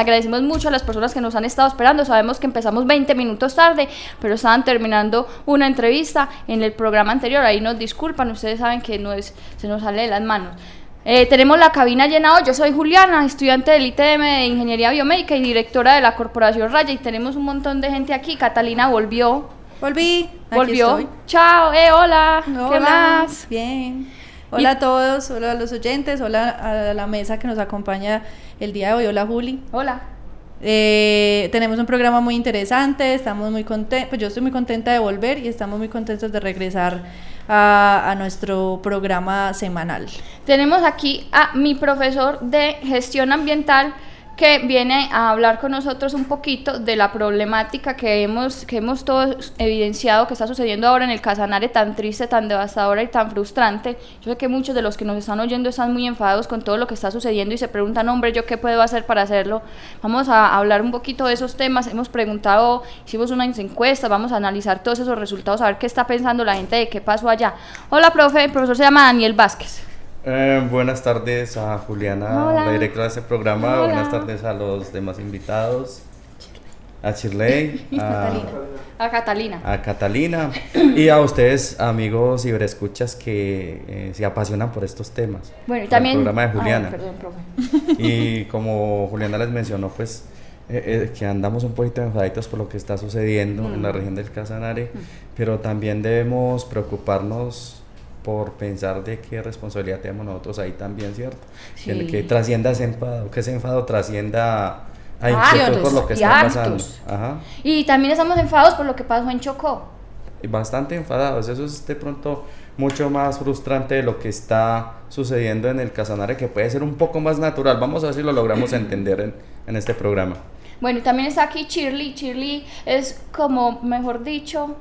Agradecemos mucho a las personas que nos han estado esperando. Sabemos que empezamos 20 minutos tarde, pero estaban terminando una entrevista en el programa anterior. Ahí nos disculpan, ustedes saben que no es, se nos sale de las manos. Eh, tenemos la cabina llena hoy. Yo soy Juliana, estudiante del ITM de Ingeniería Biomédica y directora de la Corporación Raya. Y tenemos un montón de gente aquí. Catalina volvió. Volví. Volvió. Chao, eh, hola. hola. ¿Qué más? Bien. Hola a todos, hola a los oyentes, hola a la mesa que nos acompaña el día de hoy. Hola Juli. Hola. Eh, tenemos un programa muy interesante, estamos muy contentos, pues yo estoy muy contenta de volver y estamos muy contentos de regresar a, a, nuestro programa semanal. Tenemos aquí a mi profesor de gestión ambiental que viene a hablar con nosotros un poquito de la problemática que hemos, que hemos todos evidenciado que está sucediendo ahora en el Casanare tan triste, tan devastadora y tan frustrante. Yo sé que muchos de los que nos están oyendo están muy enfadados con todo lo que está sucediendo y se preguntan, hombre, ¿yo qué puedo hacer para hacerlo? Vamos a hablar un poquito de esos temas. Hemos preguntado, hicimos unas encuestas, vamos a analizar todos esos resultados, a ver qué está pensando la gente de qué pasó allá. Hola, profe, el profesor se llama Daniel Vázquez. Eh, buenas tardes a Juliana, Hola. la directora de este programa. Hola. Buenas tardes a los demás invitados. A Shirley, a, A Catalina. a Catalina y a ustedes, amigos ciberescuchas que eh, se apasionan por estos temas. Bueno, y también... El programa de Juliana. perdón, profe. Y como Juliana les mencionó, pues eh, eh, que andamos un poquito enfadaditos por lo que está sucediendo en Mm. la región del Casanare, pero también debemos preocuparnos por pensar de qué responsabilidad tenemos nosotros ahí también, ¿cierto? Sí. que trascienda ese enfado, que ese enfado trascienda a inquietud por lo que está pasando. Ajá. Y también estamos enfadados por lo que pasó en Chocó. Y bastante enfadados. Eso es de pronto mucho más frustrante de lo que está sucediendo en el Casanare, que puede ser un poco más natural. Vamos a ver si lo logramos entender en, en este programa. Bueno, y también está aquí Shirley. Shirley es como, mejor dicho,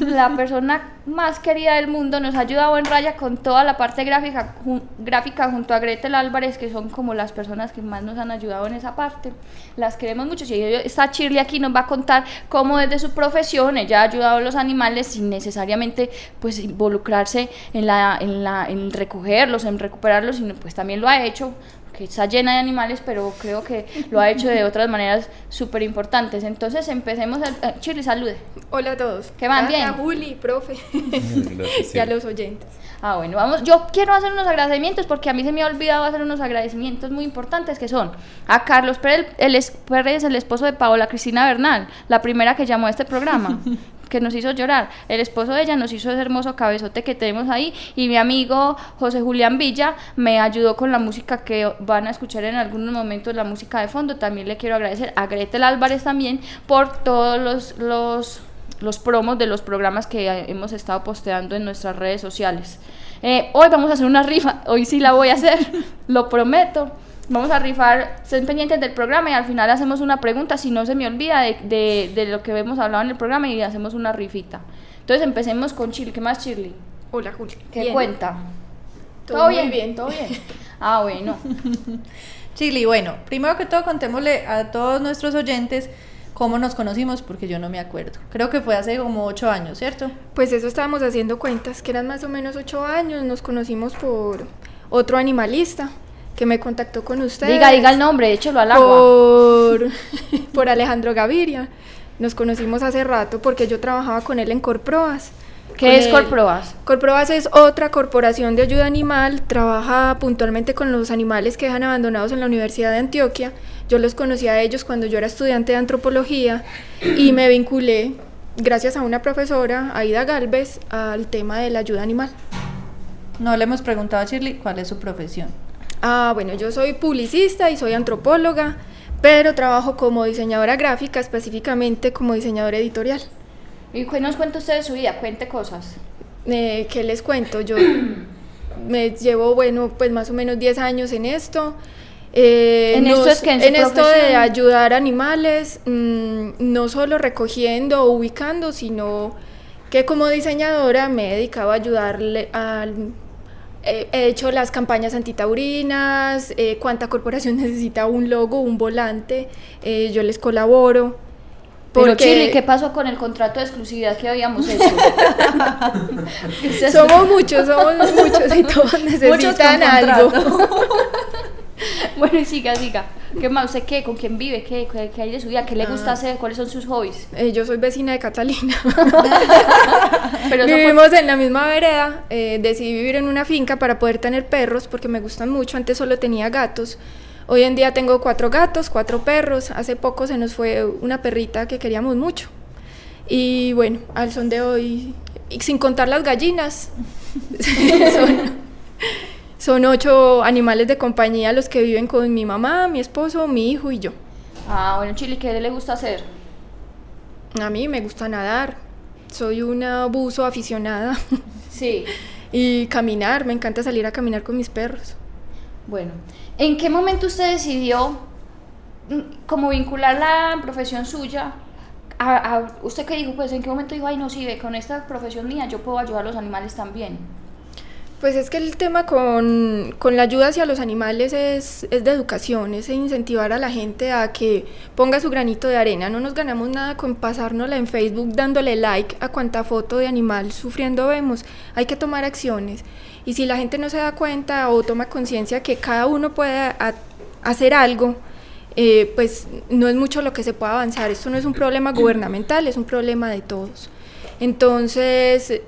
la persona más querida del mundo. Nos ha ayudado en raya con toda la parte gráfica, jun- gráfica junto a Gretel Álvarez, que son como las personas que más nos han ayudado en esa parte. Las queremos mucho. Si está Shirley aquí, nos va a contar cómo desde su profesión ella ha ayudado a los animales sin necesariamente pues involucrarse en, la, en, la, en recogerlos, en recuperarlos, sino pues también lo ha hecho que está llena de animales, pero creo que lo ha hecho de otras maneras súper importantes. Entonces empecemos, a, eh, Shirley, salude. Hola a todos. ¿Qué van bien? Juli, profe. Gracias, y a los oyentes. Ah, bueno, vamos. Yo quiero hacer unos agradecimientos porque a mí se me ha olvidado hacer unos agradecimientos muy importantes que son a Carlos Pérez, el, es- Pérez, el esposo de Paola Cristina Bernal, la primera que llamó a este programa. que nos hizo llorar. El esposo de ella nos hizo ese hermoso cabezote que tenemos ahí y mi amigo José Julián Villa me ayudó con la música que van a escuchar en algunos momentos, la música de fondo. También le quiero agradecer a Gretel Álvarez también por todos los, los los promos de los programas que hemos estado posteando en nuestras redes sociales. Eh, hoy vamos a hacer una rifa, hoy sí la voy a hacer, lo prometo. Vamos a rifar, estén pendientes del programa y al final hacemos una pregunta, si no se me olvida, de, de, de lo que hemos hablado en el programa y hacemos una rifita. Entonces empecemos con Chile. ¿Qué más, Shirley? Hola, Juli. ¿Qué Bien. cuenta? Todo muy bien. ¿Todo bien? Ah, bueno. Chili, bueno, primero que todo contémosle a todos nuestros oyentes cómo nos conocimos, porque yo no me acuerdo. Creo que fue hace como ocho años, ¿cierto? Pues eso estábamos haciendo cuentas, que eran más o menos ocho años. Nos conocimos por otro animalista que me contactó con ustedes. Diga, diga el nombre, échelo al agua. Por, por Alejandro Gaviria. Nos conocimos hace rato porque yo trabajaba con él en Corproas. ¿Qué es él- Corproas? Corproas es otra corporación de ayuda animal, trabaja puntualmente con los animales que dejan abandonados en la Universidad de Antioquia. Yo los conocí a ellos cuando yo era estudiante de antropología y me vinculé, gracias a una profesora, Aida Galvez, al tema de la ayuda animal. No le hemos preguntado a Shirley cuál es su profesión. Ah, bueno, yo soy publicista y soy antropóloga, pero trabajo como diseñadora gráfica, específicamente como diseñadora editorial. ¿Y qué nos cuenta usted de su vida? Cuente cosas. Eh, ¿Qué les cuento? Yo me llevo, bueno, pues más o menos 10 años en esto. Eh, En esto es que en su esto de ayudar a animales, mm, no solo recogiendo o ubicando, sino que como diseñadora me he dedicado a ayudarle al... He he hecho las campañas antitaurinas, eh, cuánta corporación necesita un logo, un volante, eh, yo les colaboro. Pero porque Chile, ¿qué pasó con el contrato de exclusividad que habíamos hecho? Somos muchos, somos muchos y todos Muchos necesitan con algo. Bueno, siga, siga. ¿Qué más? ¿Usted qué? ¿Con quién vive? ¿Qué, qué, qué hay de su vida? ¿Qué le gusta Ah. hacer? ¿Cuáles son sus hobbies? Eh, yo soy vecina de Catalina. Pero eso fue- Vivimos en la misma vereda. eh, decidí vivir en una finca para poder tener perros porque me gustan mucho. Antes solo tenía gatos. Hoy en día tengo cuatro gatos, cuatro perros. Hace poco se nos fue una perrita que queríamos mucho. Y bueno, al son de hoy, y sin contar las gallinas, son, son ocho animales de compañía los que viven con mi mamá, mi esposo, mi hijo y yo. Ah, bueno, Chile, ¿qué le gusta hacer? A mí me gusta nadar. Soy una buzo aficionada. Sí. Y caminar, me encanta salir a caminar con mis perros. Bueno, ¿en qué momento usted decidió mm, como vincular la profesión suya? A, a- ¿Usted qué dijo? Pues en qué momento dijo, ay no, sí, ve, con esta profesión mía yo puedo ayudar a los animales también. Pues es que el tema con, con la ayuda hacia los animales es, es de educación, es incentivar a la gente a que ponga su granito de arena. No nos ganamos nada con pasárnosla en Facebook dándole like a cuanta foto de animal sufriendo vemos. Hay que tomar acciones. Y si la gente no se da cuenta o toma conciencia que cada uno puede a- hacer algo, eh, pues no es mucho lo que se pueda avanzar. Esto no es un problema gubernamental, es un problema de todos. Entonces,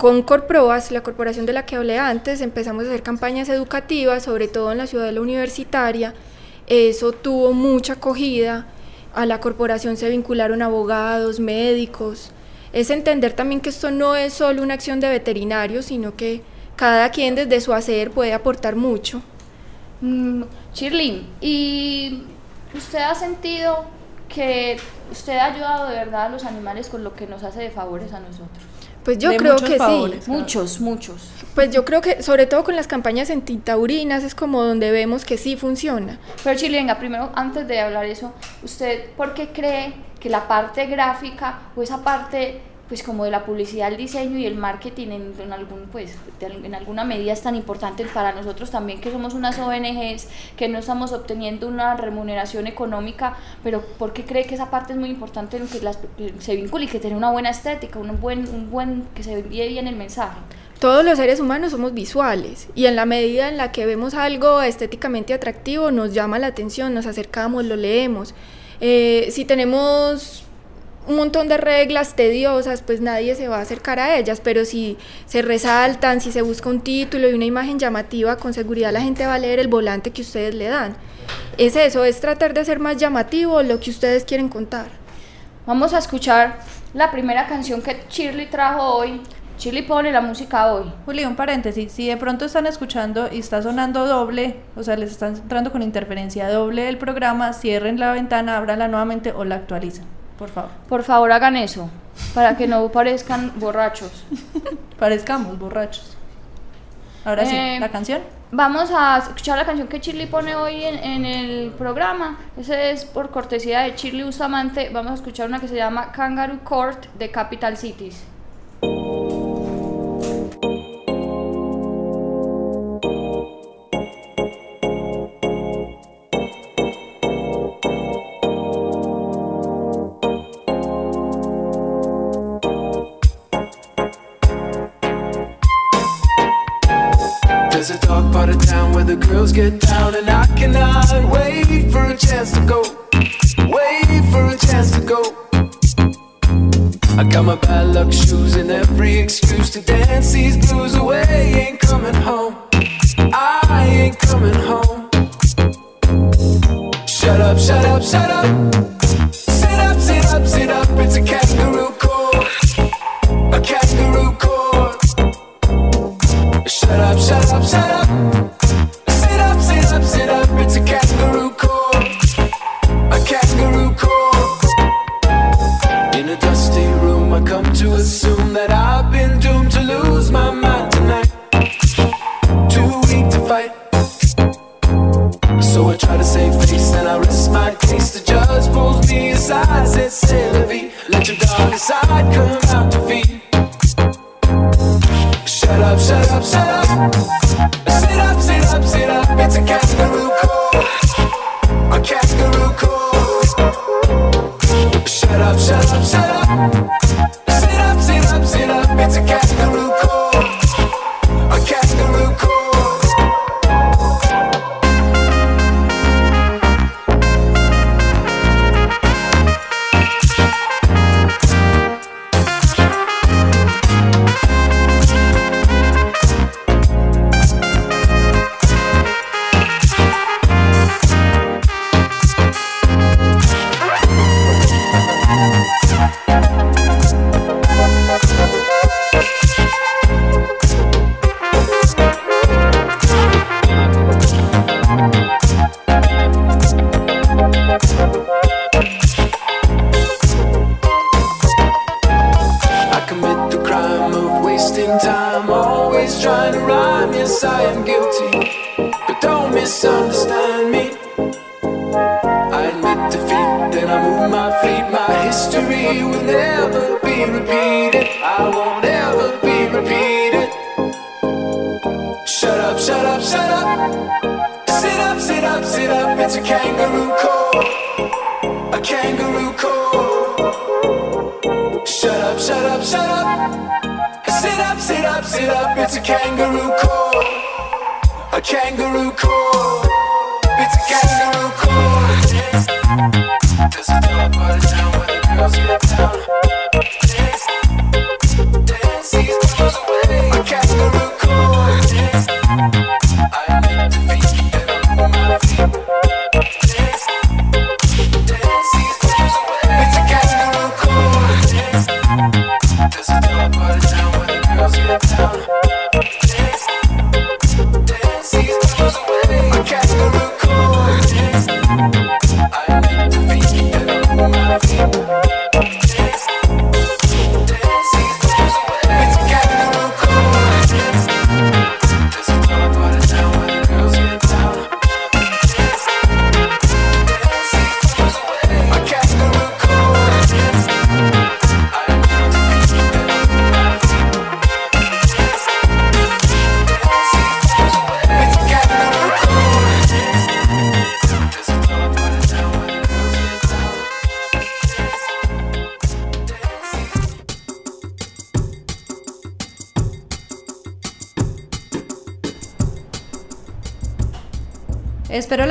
con Corproas, la corporación de la que hablé antes, empezamos a hacer campañas educativas, sobre todo en la ciudad de la universitaria. Eso tuvo mucha acogida. A la corporación se vincularon abogados, médicos. Es entender también que esto no es solo una acción de veterinarios, sino que cada quien desde su hacer puede aportar mucho. Mm, Shirley, ¿y usted ha sentido que usted ha ayudado de verdad a los animales con lo que nos hace de favores a nosotros? Pues yo De creo que favores. sí. Muchos, muchos. Pues yo creo que sobre todo con las campañas antitaurinas es como donde vemos que sí funciona. Pero Chile, venga, primero, antes de hablar eso, ¿usted por qué cree que la parte gráfica o esa parte, pues como de la publicidad, el diseño y el marketing en, algún, pues, en alguna medida es tan importante para nosotros también que somos unas ONGs, que no estamos obteniendo una remuneración económica, pero ¿por qué cree que esa parte es muy importante en que las, se vincule y que tiene una buena estética, un buen, un buen, que se envíe bien el mensaje? Todos los seres humanos somos visuales y en la medida en la que vemos algo estéticamente atractivo nos llama la atención, nos acercamos, lo leemos. Eh, si tenemos un montón de reglas tediosas, pues nadie se va a acercar a ellas, pero si se resaltan, si se busca un título y una imagen llamativa, con seguridad la gente va a leer el volante que ustedes le dan. Es eso, es tratar de hacer más llamativo lo que ustedes quieren contar. Vamos a escuchar la primera canción que Shirley trajo hoy. Shirley pone la música hoy. Juli, un paréntesis. Si de pronto están escuchando y está sonando doble, o sea, les están entrando con interferencia doble el programa, cierren la ventana, ábranla nuevamente o la actualicen, por favor. Por favor, hagan eso, para que no parezcan borrachos. Parezcamos borrachos. Ahora sí, Eh, la canción. Vamos a escuchar la canción que Shirley pone hoy en, en el programa. Ese es por cortesía de Shirley Bustamante. Vamos a escuchar una que se llama Kangaroo Court de Capital Cities. Girls get down, and I cannot wait for a chance to go. Wait for a chance to go. I got my bad luck shoes and every excuse to dance these blues away. Ain't coming home. I ain't coming home. Shut up, shut up, shut up. to a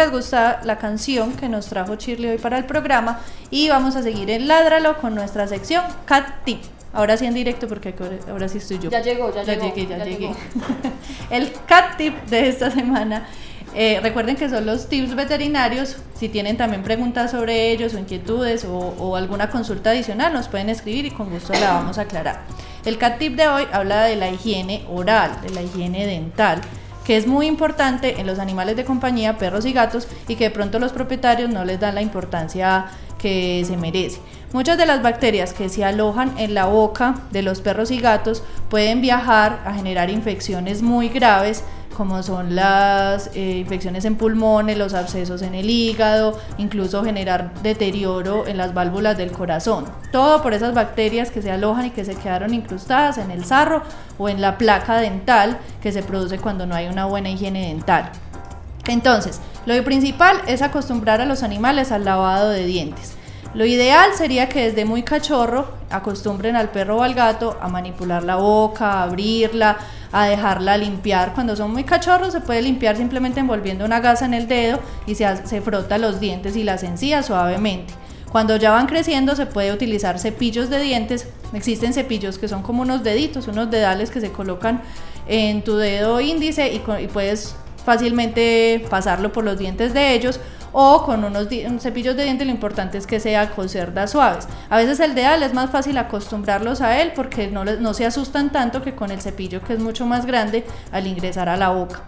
les gusta la canción que nos trajo Shirley hoy para el programa y vamos a seguir en Ládralo con nuestra sección Cat Tip. Ahora sí en directo porque ahora- sí estoy yo. Ya llegó, ya llegó, llegué, ya, ya llegué. llegó. el Cat Tip de esta semana. eh, recuerden que son los tips veterinarios. Si tienen también preguntas sobre ellos o inquietudes o, o alguna consulta adicional, nos pueden escribir y con gusto la vamos a aclarar. El Cat Tip de hoy habla de la higiene oral, de la higiene dental que es muy importante en los animales de compañía, perros y gatos, y que de pronto los propietarios no les dan la importancia que se merece. Muchas de las bacterias que se alojan en la boca de los perros y gatos pueden viajar a generar infecciones muy graves como son las eh, infecciones en pulmones, los abscesos en el hígado, incluso generar deterioro en las válvulas del corazón. Todo por esas bacterias que se alojan y que se quedaron incrustadas en el sarro o en la placa dental que se produce cuando no hay una buena higiene dental. Entonces, lo principal es acostumbrar a los animales al lavado de dientes. Lo ideal sería que desde muy cachorro acostumbren al perro o al gato a manipular la boca, a abrirla, a dejarla limpiar. Cuando son muy cachorros se puede limpiar simplemente envolviendo una gasa en el dedo y se, se frota los dientes y las encías suavemente. Cuando ya van creciendo se puede utilizar cepillos de dientes. Existen cepillos que son como unos deditos, unos dedales que se colocan en tu dedo índice y, y puedes fácilmente pasarlo por los dientes de ellos o con unos cepillos de dientes lo importante es que sea con cerdas suaves. A veces el dedal es más fácil acostumbrarlos a él porque no, no se asustan tanto que con el cepillo que es mucho más grande al ingresar a la boca.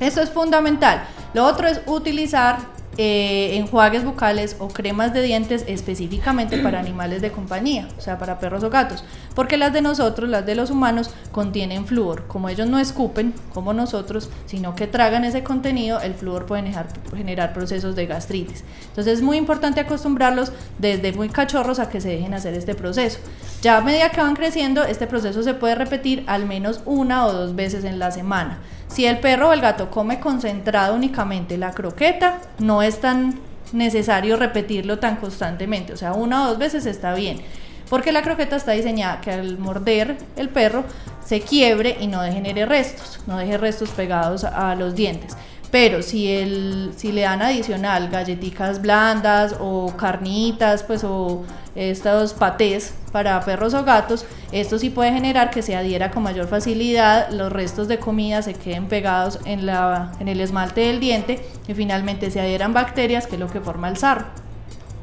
Esto es fundamental. Lo otro es utilizar eh, enjuagues bucales o cremas de dientes específicamente para animales de compañía, o sea, para perros o gatos, porque las de nosotros, las de los humanos, contienen flúor. Como ellos no escupen, como nosotros, sino que tragan ese contenido, el flúor puede generar, generar procesos de gastritis. Entonces es muy importante acostumbrarlos desde muy cachorros a que se dejen hacer este proceso. Ya a medida que van creciendo, este proceso se puede repetir al menos una o dos veces en la semana. Si el perro o el gato come concentrado únicamente la croqueta, no es tan necesario repetirlo tan constantemente, o sea, una o dos veces está bien, porque la croqueta está diseñada que al morder el perro se quiebre y no genere restos, no deje restos pegados a los dientes. Pero si, el, si le dan adicional galletitas blandas o carnitas, pues o estos patés para perros o gatos, esto sí puede generar que se adhiera con mayor facilidad, los restos de comida se queden pegados en, la, en el esmalte del diente y finalmente se adhieran bacterias, que es lo que forma el sarro.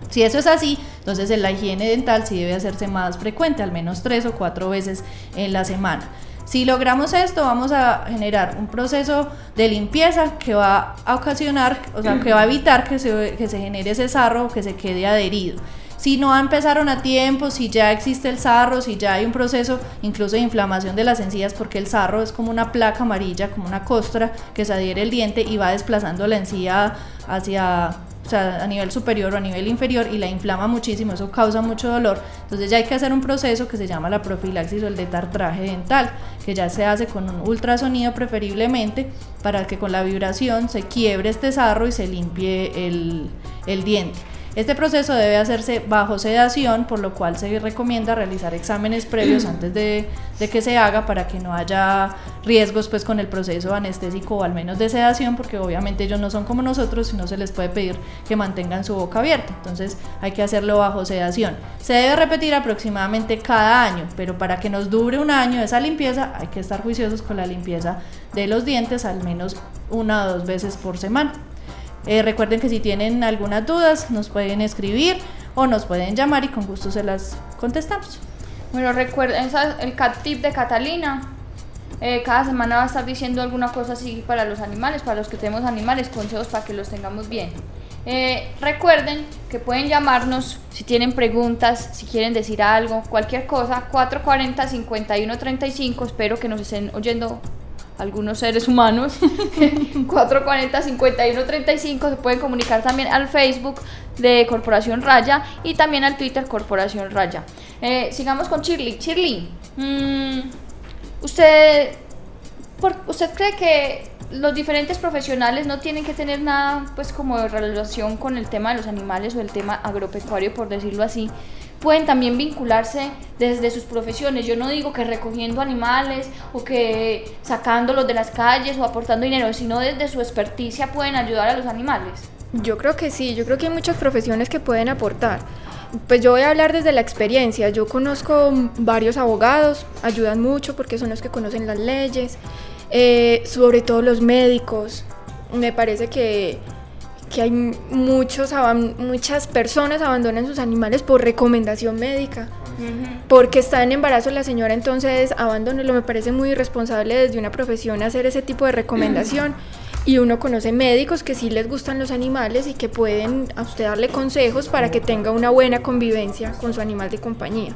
Si eso es así, entonces la higiene dental sí debe hacerse más frecuente, al menos tres o cuatro veces en la semana. Si logramos esto, vamos a generar un proceso de limpieza que va a ocasionar, o sea, que va a evitar que se, que se genere ese sarro o que se quede adherido. Si no empezaron a tiempo, si ya existe el sarro, si ya hay un proceso incluso de inflamación de las encías, porque el sarro es como una placa amarilla, como una costra que se adhiere el diente y va desplazando la encía hacia o sea, a nivel superior o a nivel inferior y la inflama muchísimo, eso causa mucho dolor. Entonces ya hay que hacer un proceso que se llama la profilaxis o el detartraje dental, que ya se hace con un ultrasonido preferiblemente para que con la vibración se quiebre este sarro y se limpie el, el diente. Este proceso debe hacerse bajo sedación, por lo cual se recomienda realizar exámenes previos antes de, que se haga para que no haya riesgos pues con el proceso anestésico o al menos de sedación, porque obviamente ellos no son como nosotros y no se les puede pedir que mantengan su boca abierta. Entonces hay que hacerlo bajo sedación. Se debe repetir aproximadamente cada año, pero para que nos dure un año esa limpieza hay que estar juiciosos con la limpieza de los dientes al menos una o dos veces por semana. Eh, recuerden que si tienen algunas dudas nos pueden escribir o nos pueden llamar y con gusto se las contestamos. Bueno, recuerden el cat tip de Catalina. Eh, cada semana va a estar diciendo alguna cosa así para los animales, para los que tenemos animales, consejos para que los tengamos bien. Eh, recuerden que pueden llamarnos si tienen preguntas, si quieren decir algo, cualquier cosa, 440-5135. Espero que nos estén oyendo algunos seres humanos. 440-5135 se pueden comunicar también al Facebook de Corporación Raya y también al Twitter Corporación Raya. Eh, sigamos con Shirley. Shirley, mm, ¿usted, ¿usted cree que los diferentes profesionales no tienen que tener nada pues como de relación con el tema de los animales o el tema agropecuario, por decirlo así? Pueden también vincularse desde sus profesiones. Yo no digo que recogiendo animales o que sacándolos de las calles o aportando dinero, sino desde su experticia pueden ayudar a los animales. Yo creo que sí, yo creo que hay muchas profesiones que pueden aportar. Pues yo voy a hablar desde la experiencia. Yo conozco varios abogados, ayudan mucho porque son los que conocen las leyes, eh, sobre todo los médicos. Me parece que que hay muchos, muchas personas abandonan sus animales por recomendación médica. Porque está en embarazo la señora, entonces abandónelo. Me parece muy irresponsable desde una profesión hacer ese tipo de recomendación. Y uno conoce médicos que sí les gustan los animales y que pueden a usted darle consejos para que tenga una buena convivencia con su animal de compañía.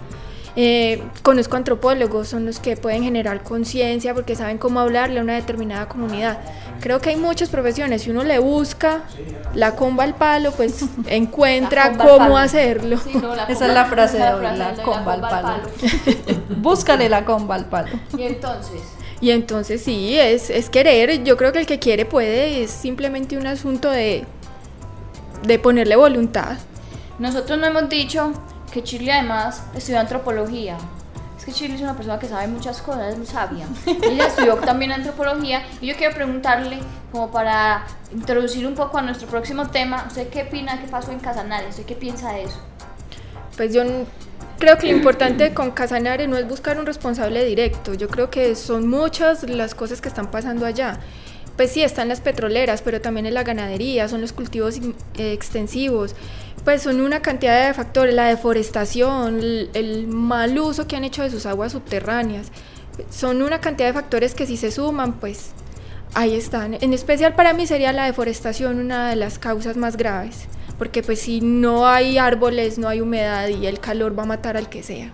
Eh, conozco antropólogos, son los que pueden generar conciencia porque saben cómo hablarle a una determinada comunidad. Creo que hay muchas profesiones, si uno le busca la comba al palo, pues encuentra cómo hacerlo. Esa es la frase de hoy, la, comba al palo. Búscale la comba al palo. Y entonces... Y entonces sí, es, es querer, yo creo que el que quiere puede, es simplemente un asunto de, de ponerle voluntad. Nosotros no hemos dicho que Shirley además estudió antropología. Es que Shirley es una persona que sabe muchas cosas, es muy sabia. Ella estudió también antropología y yo quiero preguntarle, como para introducir un poco a nuestro próximo tema, ¿usted qué opina qué pasó en Casanare? ¿Usted qué piensa de eso? Pues yo creo que lo importante con Casanare no es buscar un responsable directo, yo creo que son muchas las cosas que están pasando allá pues sí, están las petroleras, pero también en la ganadería, son los cultivos eh, extensivos, pues son una cantidad de factores, la deforestación, el, mal uso que han hecho de sus aguas subterráneas, son una cantidad de factores que si se suman, pues ahí están. En especial para mí sería la deforestación una de las causas más graves, porque pues si no hay árboles, no hay humedad y el calor va a matar al que sea.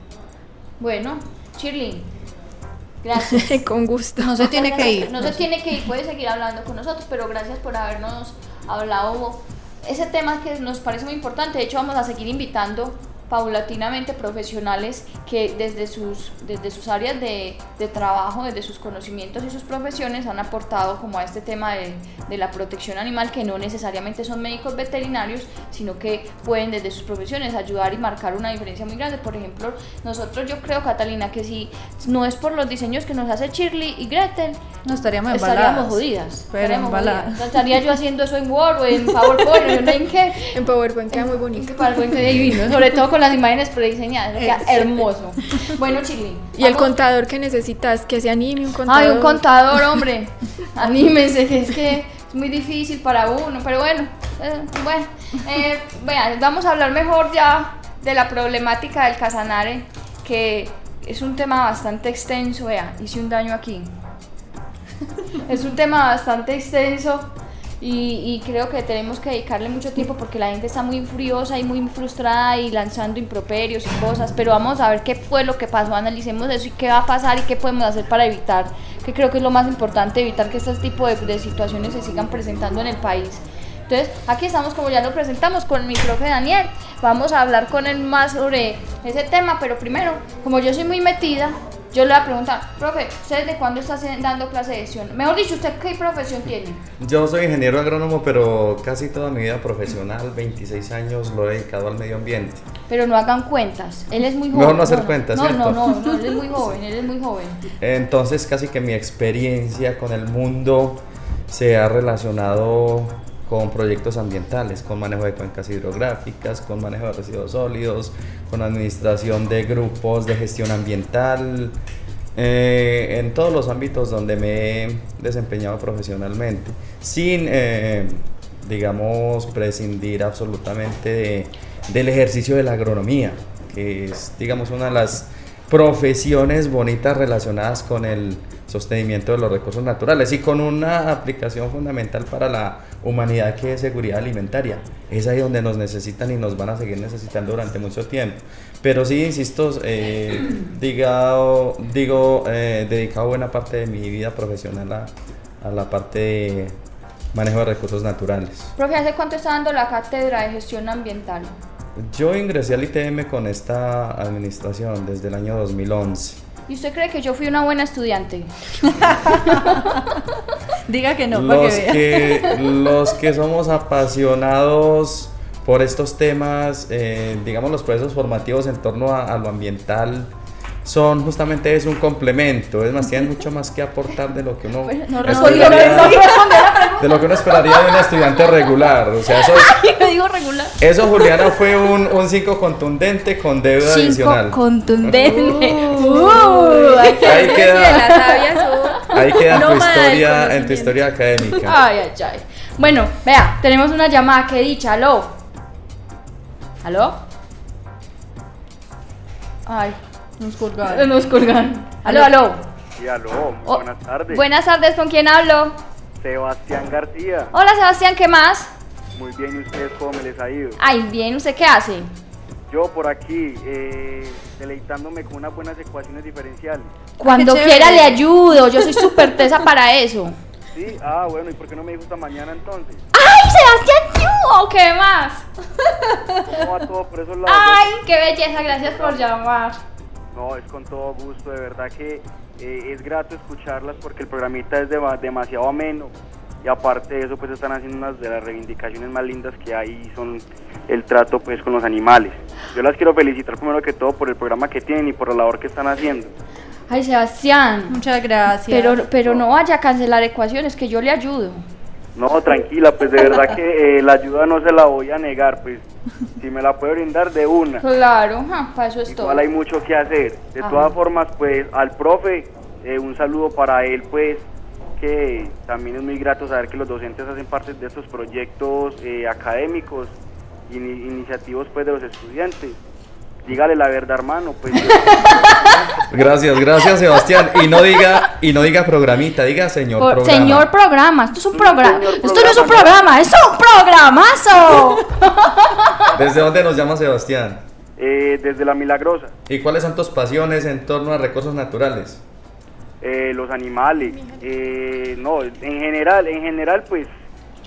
Bueno, Shirley, gracias. Con gusto. No se tiene que ir. No se tiene que ir, puede seguir hablando con nosotros, pero gracias por habernos hablado ese tema que nos parece muy importante. De hecho, vamos a seguir invitando paulatinamente profesionales que desde sus, desde sus áreas de, de trabajo, desde sus conocimientos y sus profesiones han aportado como a este tema de, de la protección animal, que no necesariamente son médicos veterinarios, sino que pueden desde sus profesiones ayudar y marcar una diferencia muy grande. Por ejemplo, nosotros yo creo, Catalina, que si no es por los diseños que nos hace Shirley y Gretel, No estaríamos estaríamos jodidas. Pero estaríamos embaladas. jodidas. Estaría yo haciendo eso en Word o en PowerPoint o en en qué. En PowerPoint queda muy bonito. Para el de divino, sobre todo con las imágenes prediseñadas, queda hermoso. Bueno, Chile. Y el contador que necesitas, que se anime un contador. Ay, un contador, hombre. Anímense, que es que es muy difícil para uno, pero bueno. eh, bueno, eh, vean, vamos a hablar mejor ya de la problemática del Casanare, que es un tema bastante extenso. Vea, hice un daño aquí. es un tema bastante extenso y, y creo que tenemos que dedicarle mucho tiempo porque la gente está muy furiosa y muy frustrada y lanzando improperios y cosas, pero vamos a ver qué fue lo que pasó, analicemos eso y qué va a pasar y qué podemos hacer para evitar, que creo que es lo más importante, evitar que este tipo de, de situaciones se sigan presentando en el país. Entonces, aquí estamos, como ya lo presentamos, con mi profe Daniel. Vamos a hablar con él más sobre ese tema, pero primero, como yo soy muy metida, yo le voy a preguntar, profe, ¿usted desde cuándo está dando clase de gestión? Mejor dicho, ¿usted qué profesión tiene? Yo soy ingeniero agrónomo, pero casi toda mi vida profesional, 26 años, lo he dedicado al medio ambiente. Pero no hagan cuentas, él es muy joven. Mejor no hacer cuentas, no, ¿cierto? No, no, no, él es muy joven, él es muy joven. Entonces casi que mi experiencia con el mundo se ha relacionado con proyectos ambientales, con manejo de cuencas hidrográficas, con manejo de residuos sólidos, con administración de grupos de gestión ambiental, eh, en todos los ámbitos donde me he desempeñado profesionalmente, sin, eh, digamos, prescindir absolutamente de- del ejercicio de la agronomía, que es, digamos, una de las profesiones bonitas relacionadas con el sostenimiento de los recursos naturales y con una aplicación fundamental para la humanidad que es seguridad alimentaria. Es ahí donde nos necesitan y nos van a seguir necesitando durante mucho tiempo. Pero sí, insisto, eh, diga- digo, eh, dedicado buena parte de mi vida profesional a, a la parte de manejo de recursos naturales. Profe, ¿hace cuánto está dando la cátedra de gestión ambiental? Yo ingresé al ITM con esta administración desde el año 2011. ¿Y usted cree que yo fui una buena estudiante? Diga que no, para los, que vea. que, los que somos apasionados por estos temas, eh, digamos los procesos formativos en torno a, a lo ambiental, son justamente es un complemento, es más, tienen mucho más que aportar de lo que uno No esperaría, respondió de lo que uno esperaría de un estudiante regular. O sea, eso, Yo digo regular. eso Juliana fue un 5 contundente con deuda adicional. contundente. Uh, que Ahí decir queda. Ahí queda en tu historia, en tu historia académica. Ay, ay, ay. Bueno, vea, tenemos una llamada que dicha, aló. ¿Aló? Ay, Nos colgaron. nos colgan. Aló, aló. Sí, aló, Oh, buenas tardes. Buenas tardes, ¿con quién hablo? Sebastián García. Hola, Sebastián, ¿qué más? Muy bien, ¿y ustedes cómo me les ha ido? Ay, bien, ¿usted qué hace? Yo por aquí, eh, deleitándome con unas buenas ecuaciones diferenciales. Cuando quiera le ayudo, yo soy súper tesa para eso. Sí, ah, bueno, ¿y por qué no me dijo esta mañana entonces? ¡Ay, Sebastián, ¿tú? ¿Qué más? ¿Cómo va todo por esos lados? Ay, qué belleza, gracias por llamar. No, es con todo gusto, de verdad que eh, es grato escucharlas porque el programita es dema- demasiado ameno y aparte de eso pues están haciendo unas de las reivindicaciones más lindas que hay y son el trato pues con los animales. Yo las quiero felicitar primero que todo por el programa que tienen y por la labor que están haciendo. Ay, Sebastián. Muchas gracias. Pero, pero no vaya a cancelar ecuaciones, que yo le ayudo. No, tranquila, pues de verdad que eh, la ayuda no se la voy a negar, pues si me la puede brindar de una. Claro, ja, para eso es todo. Igual hay mucho que hacer. De Ajá. todas formas, pues al profe, eh, un saludo para él, pues que también es muy grato saber que los docentes hacen parte de estos proyectos eh, académicos, ini- iniciativos pues de los estudiantes. Dígale la verdad, hermano, pues Gracias, gracias Sebastián. Y no diga, y no diga programita, diga señor Por- programa. señor programa, esto es un programa. Esto no es un programa. programa, es un programazo. ¿Desde dónde nos llama Sebastián? eh, desde la milagrosa, ¿Y cuáles son tus pasiones en torno a recursos naturales? eh, los animales, eh, no, en general, en general, pues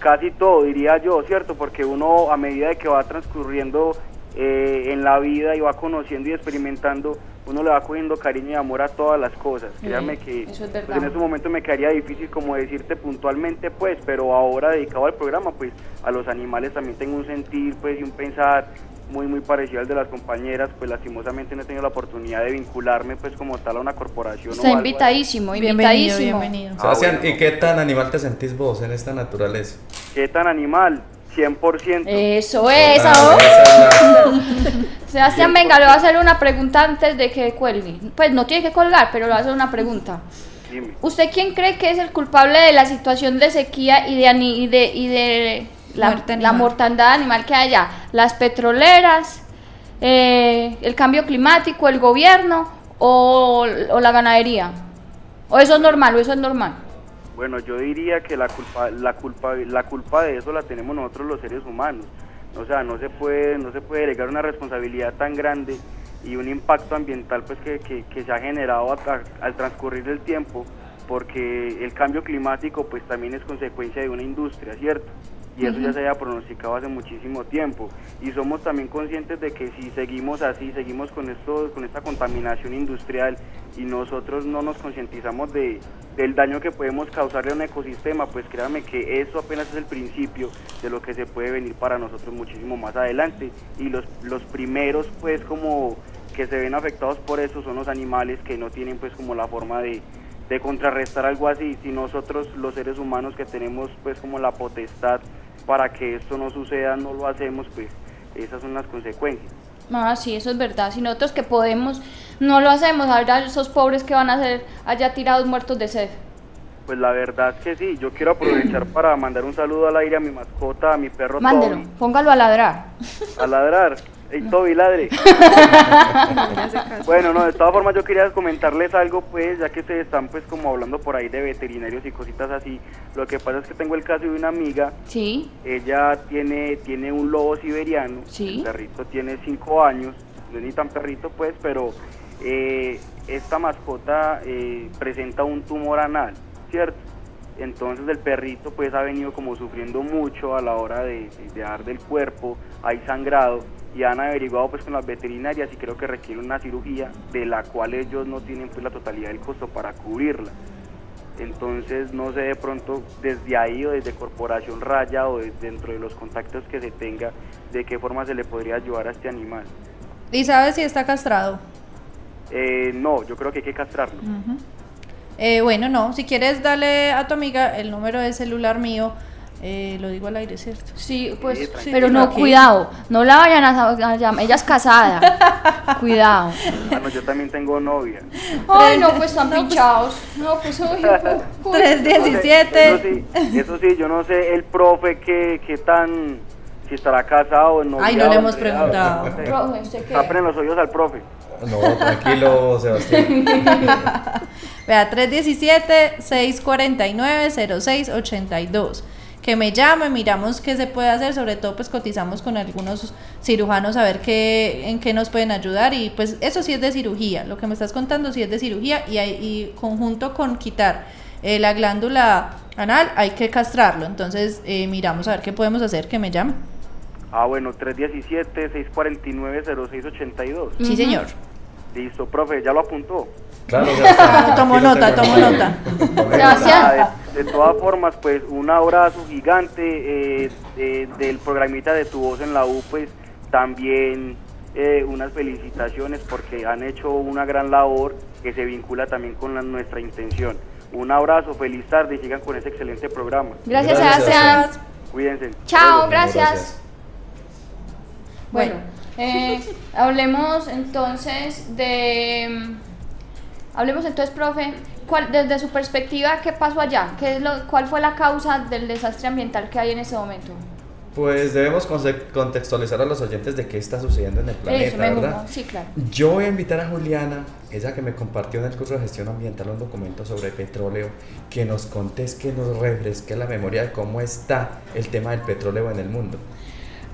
casi todo, diría yo, ¿cierto? Porque uno a medida de que va transcurriendo eh, en la vida y va conociendo y experimentando, uno le va cogiendo cariño y amor a todas las cosas. Créanme que eso es pues, en ese momento me quedaría difícil como decirte puntualmente, pues, pero ahora dedicado al programa, pues a los animales también tengo un sentir, pues, y un pensar muy muy parecido al de las compañeras, pues lastimosamente no he tenido la oportunidad de vincularme pues como tal a una corporación o Está algo invitadísimo, Bienvenido, invitadísimo. bienvenido. Ah, Sebastián, bueno. ¿y qué tan animal te sentís vos en esta naturaleza? ¿Qué tan animal? 100%. Eso es, Ah, ahora. Sebastián, venga, le voy a hacer una pregunta antes de que cuelgue. Pues no tiene que colgar, pero le voy a hacer una pregunta. Dime. ¿Usted quién cree que es el culpable de la situación de sequía y de, ani- y de, y de la, la mortandad animal que hay allá? ¿Las petroleras, eh, el cambio climático, el gobierno o, o la ganadería? ¿O eso es normal o eso es normal? Bueno, yo diría que la culpa, la culpa, la culpa de eso la tenemos nosotros los seres humanos. O sea, no se puede, no se puede delegar una responsabilidad tan grande y un impacto ambiental pues que, que- se ha generado al transcurrir del tiempo, porque el cambio climático pues también es consecuencia de una industria, ¿cierto? Y eso ya se había pronosticado hace muchísimo tiempo. Y somos también conscientes de que si seguimos así, seguimos con esto, con esta contaminación industrial y nosotros no nos concientizamos de, del daño que podemos causarle a un ecosistema, pues créanme que eso apenas es el principio de lo que se puede venir para nosotros muchísimo más adelante. Y los, los primeros pues como que se ven afectados por eso son los animales que no tienen pues como la forma de, de contrarrestar algo así, si nosotros los seres humanos que tenemos pues como la potestad para que esto no suceda no lo hacemos, pues esas son las consecuencias. Ah, sí, eso es verdad. Si nosotros que podemos no lo hacemos, habrá esos pobres que van a ser allá tirados muertos de sed. Pues la verdad es que sí, yo quiero aprovechar para mandar un saludo al aire a mi mascota, a mi perro Mándelo, póngalo a ladrar. a ladrar. Ey, Toby, ladre. Bueno, no, de todas formas yo quería comentarles algo, pues, ya que ustedes están, pues, como hablando por ahí de veterinarios y cositas así. Lo que pasa es que tengo el caso de una amiga, Sí, ella tiene, tiene un lobo siberiano, Sí. el perrito tiene cinco años, no es ni tan perrito, pues, pero eh, esta mascota eh, presenta un tumor anal, ¿cierto? Entonces el perrito pues ha venido como sufriendo mucho a la hora de, de- de dar del cuerpo, hay sangrado y han averiguado pues con las veterinarias y creo que requiere una cirugía de la cual ellos no tienen pues la totalidad del costo para cubrirla. Entonces no sé de pronto desde ahí o desde Corporación Raya o desde dentro de los contactos que se tenga de qué forma se le podría ayudar a este animal. ¿Y sabes si está castrado? Eh, no, yo creo que hay que castrarlo. Eh, bueno, no. Si quieres, dale a tu amiga el número de celular mío. Eh, lo digo al aire, ¿cierto? sí, pues, Sí, tranquila. pero no, Aquí. cuidado, no la vayan a, a llamar, ella es casada, cuidado. Ah, no, yo también tengo novia. Ay, no, pues están pinchados, no, pues, uy, uy. 317. Eso sí, eso sí, yo no sé el profe que, que tan, si estará casado o no. Ay, no le hemos preguntado. Profe, ¿usted qué? Tapen los oídos al profe. No, tranquilo, Sebastián. Vea, 317-649-0682. Que me llame, miramos qué se puede hacer, sobre todo pues cotizamos con algunos cirujanos a ver qué, en qué nos pueden ayudar y pues eso sí es de cirugía, lo que me estás contando sí es de cirugía y, hay, y conjunto con quitar eh, la glándula anal hay que castrarlo, entonces eh, miramos a ver qué podemos hacer, que me llame. Ah, bueno, 317-649-0682. Sí, señor. Listo, profe, ya lo apuntó. Claro, Sebastián. Tomo nota, tomo nota. Nada, de, de todas formas, pues un abrazo gigante eh, de- del programita de Tu Voz en la U, pues también eh, unas felicitaciones porque han hecho una gran labor que se vincula también con la- nuestra intención. Un abrazo, feliz tarde y sigan con ese excelente programa. Gracias, Gracias, Sebastián. Cuídense. Chao, gracias. gracias. Bueno, eh, hablemos entonces de... Hablemos entonces, profe, ¿cuál, desde su perspectiva, ¿qué pasó allá? ¿Qué es lo, ¿Cuál fue la causa del desastre ambiental que hay en ese momento? Pues debemos contextualizar a los oyentes de qué está sucediendo en el planeta, Eso, ¿verdad? Sí, claro. Yo voy a invitar a Juliana, ella que me compartió en el curso de gestión ambiental un documento sobre petróleo, que nos contes, que nos refresque la memoria de cómo está el tema del petróleo en el mundo.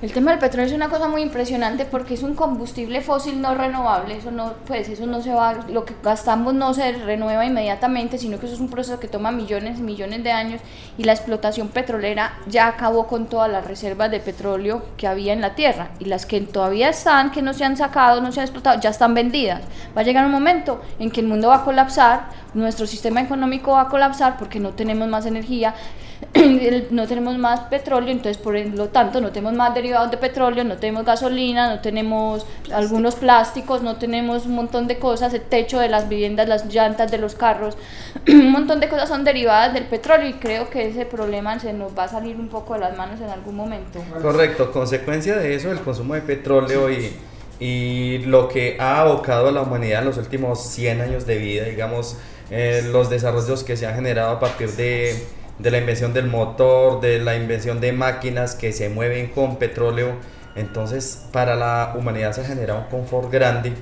El tema del petróleo es una cosa muy impresionante porque es un combustible fósil no renovable, eso no, pues eso no se va, lo que gastamos no se renueva inmediatamente, sino que eso es un proceso que toma millones y millones de años y la explotación petrolera ya acabó con todas las reservas de petróleo que había en la tierra y las que todavía están, que no se han sacado, no se han explotado, ya están vendidas. Va a llegar un momento en que el mundo va a colapsar, nuestro sistema económico va a colapsar porque no tenemos más energía, no tenemos más petróleo, entonces por lo tanto no tenemos más derivados de petróleo, no tenemos gasolina, no tenemos algunos plásticos, no tenemos un montón de cosas, el techo de las viviendas, las llantas de los carros, un montón de cosas son derivadas del petróleo y creo que ese problema se nos va a salir un poco de las manos en algún momento. Correcto, consecuencia de eso, el consumo de petróleo y, y lo que ha abocado a la humanidad en los últimos 100 años de vida, digamos, eh, los desarrollos que se han generado a partir de, de la invención del motor, de la invención de máquinas que se mueven con petróleo. Entonces, para la humanidad se ha generado un confort grande.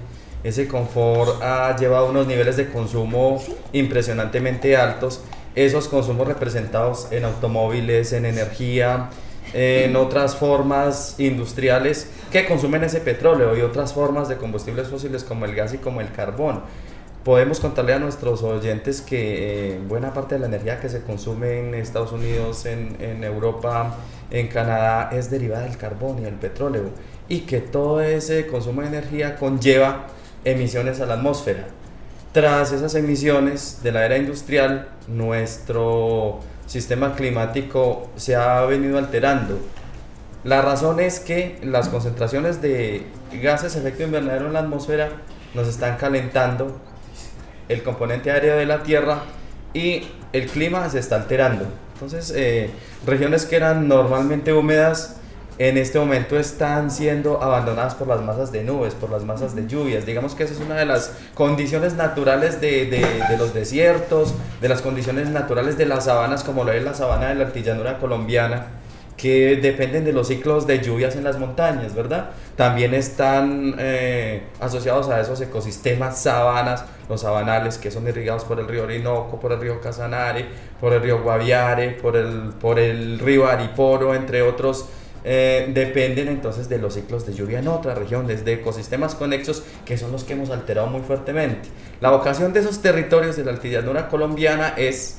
Ese confort ha llevado unos niveles de consumo impresionantemente altos. Esos consumos representados en automóviles, en energía, en otras formas industriales que consumen ese petróleo y otras formas de combustibles fósiles como el gas y como el carbón. Podemos contarle a nuestros oyentes que eh, buena parte de la energía que se consume en Estados Unidos, en, en Europa, en Canadá, es derivada del carbón y del petróleo y que todo ese consumo de energía conlleva emisiones a la atmósfera. Tras esas emisiones de la era industrial, nuestro sistema climático se ha venido alterando. La razón es que las concentraciones de gases de efecto invernadero en la atmósfera nos están calentando el componente aéreo de la Tierra y el clima se está alterando. Entonces, eh, regiones que eran normalmente húmedas en este momento están siendo abandonadas por las masas de nubes, por las masas de lluvias. Digamos que esa es una de las condiciones naturales de, de- los desiertos, de las condiciones naturales de las sabanas, como lo es la sabana de la altillanura colombiana, que dependen de los ciclos de lluvias en las montañas, ¿verdad? También están eh, asociados a esos ecosistemas sabanas, los sabanales que son irrigados por el río Orinoco, por el río Casanare, por el río Guaviare, por el, por el río Ariporo, entre otros. eh, dependen entonces de los ciclos de lluvia en otras regiones, de ecosistemas conexos que son los que hemos alterado muy fuertemente. La vocación de esos territorios de la altillanura colombiana es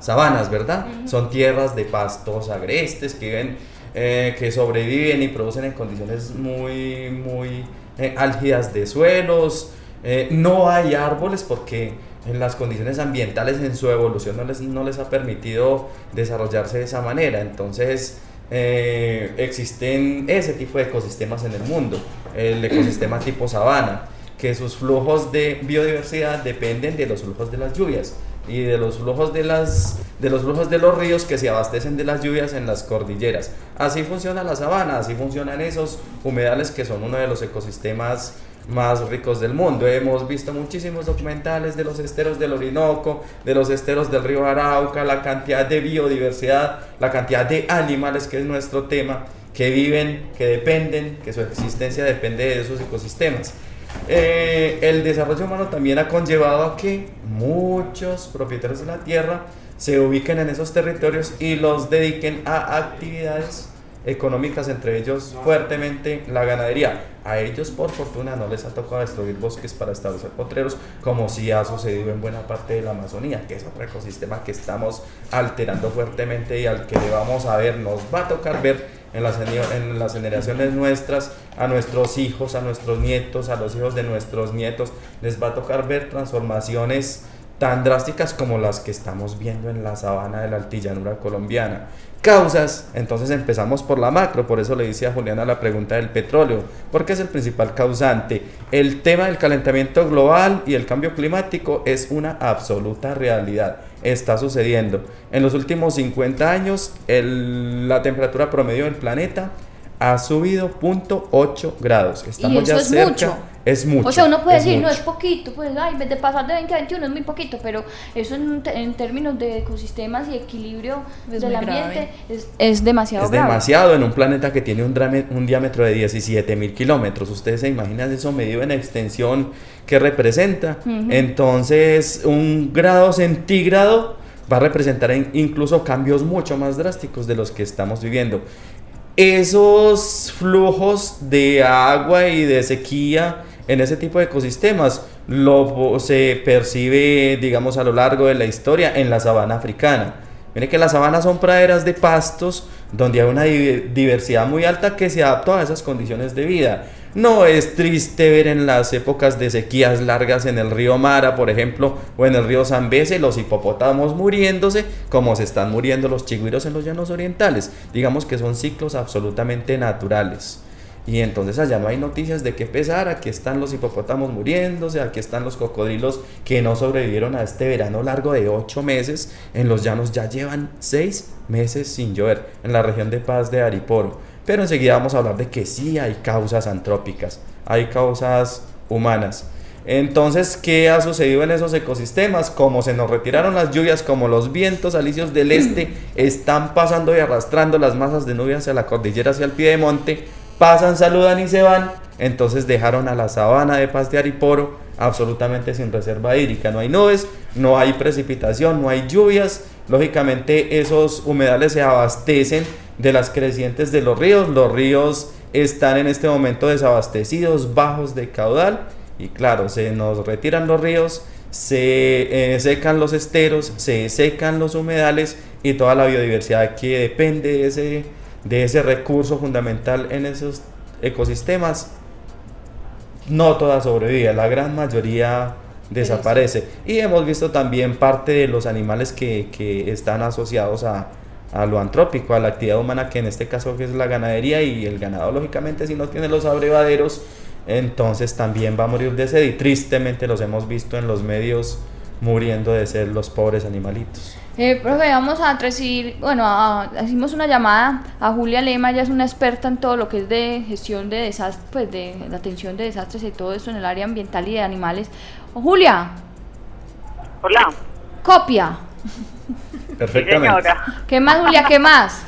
sabanas, ¿verdad? Son tierras de pastos agrestes que viven, eh, que sobreviven y producen en condiciones muy, muy eh, álgidas de suelos. Eh, no hay árboles porque en las condiciones ambientales en su evolución no les, no les ha permitido desarrollarse de esa manera. Entonces eh, existen ese tipo de ecosistemas en el mundo. El ecosistema tipo sabana, que sus flujos de biodiversidad dependen de los flujos de las lluvias y de los flujos de las de los flujos de los ríos que se abastecen de las lluvias en las cordilleras. Así funciona la sabana, así funcionan esos humedales que son uno de los ecosistemas más ricos del mundo. Hemos visto muchísimos documentales de los esteros del Orinoco, de los esteros del río Arauca, la cantidad de biodiversidad, la cantidad de animales que es nuestro tema, que viven, que dependen, que su existencia depende de esos ecosistemas. Eh, el desarrollo humano también ha conllevado a que muchos propietarios de la tierra se ubiquen en esos territorios y los dediquen a actividades económicas, entre ellos fuertemente la ganadería. A ellos, por fortuna, no les ha tocado destruir bosques para establecer potreros, como sí ha sucedido en buena parte de la Amazonía, que es otro ecosistema que estamos alterando fuertemente y al que le vamos a ver, nos va a tocar ver en las, en las generaciones nuestras, a nuestros hijos, a nuestros nietos, a los hijos de nuestros nietos, les va a tocar ver transformaciones tan drásticas como las que estamos viendo en la sabana de la altillanura colombiana. Causas, entonces empezamos por la macro, por eso le hice a Juliana la pregunta del petróleo, porque es el principal causante. El tema del calentamiento global y el cambio climático es una absoluta realidad, está sucediendo. En los últimos 50 años, el- la temperatura promedio del planeta ha subido 0.8 grados. Estamos eso ya es cerca. mucho. Es mucho. O sea, uno puede decir, no mucho. es poquito, pues, ay, de pasar de 20 a 21 es muy poquito, pero eso en, en términos de ecosistemas y equilibrio Es del ambiente es, es demasiado Es grave. demasiado en un planeta que tiene un, drame- un diámetro de 17 mil kilómetros. Ustedes se imaginan eso medido en extensión que representa. Entonces, un grado centígrado va a representar en- incluso cambios mucho más drásticos de los que estamos viviendo. Esos flujos de agua y de sequía en ese tipo de ecosistemas lo se percibe, digamos, a lo largo de la historia en la sabana africana. Mire que las sabanas son praderas de pastos donde hay una di- diversidad muy alta que se adapta a esas condiciones de vida. No es triste ver en las épocas de sequías largas en el río Mara, por ejemplo, o en el río Zambeze, los hipopótamos muriéndose como se están muriendo los chigüiros en los llanos orientales. Digamos que son ciclos absolutamente naturales. Y entonces allá no hay noticias de qué pesar, aquí están los hipopótamos muriéndose, aquí están los cocodrilos que no sobrevivieron a este verano largo de ocho meses, en los llanos ya llevan seis meses sin llover, en la región de Paz de Ariporo. Pero enseguida vamos a hablar de que sí hay causas antrópicas, hay causas humanas. Entonces, ¿qué ha sucedido en esos ecosistemas? Como se nos retiraron las lluvias, como los vientos alisios del este están pasando y arrastrando las masas de nubes hacia la cordillera, hacia el pie de monte, pasan, saludan y se van, entonces dejaron a la sabana de Paz de Ariporo absolutamente sin reserva hídrica. No hay nubes, no hay precipitación, no hay lluvias. Lógicamente esos humedales se abastecen de las crecientes de los ríos. Los ríos están en este momento desabastecidos, bajos de caudal. Y claro, se nos retiran los ríos, se eh, secan los esteros, se secan los humedales y toda la biodiversidad que depende de ese, de ese recurso fundamental en esos ecosistemas no toda sobrevive, la gran mayoría desaparece. Y hemos visto también parte de los animales que, que están asociados a, a lo antrópico, a la actividad humana, que en este caso es la ganadería y el ganado, lógicamente, si no tiene los abrevaderos, entonces también va a morir de sed y tristemente los hemos visto en los medios muriendo de sed los pobres animalitos. Eh, profe, vamos a recibir, bueno, a- hicimos una llamada a Julia Lema, ella es una experta en todo lo que es de gestión de desastres, pues de, de atención de desastres y todo eso en el área ambiental y de animales. Oh, Julia, Hola, copia. Perfectamente. ¿Qué más, Julia? ¿Qué más?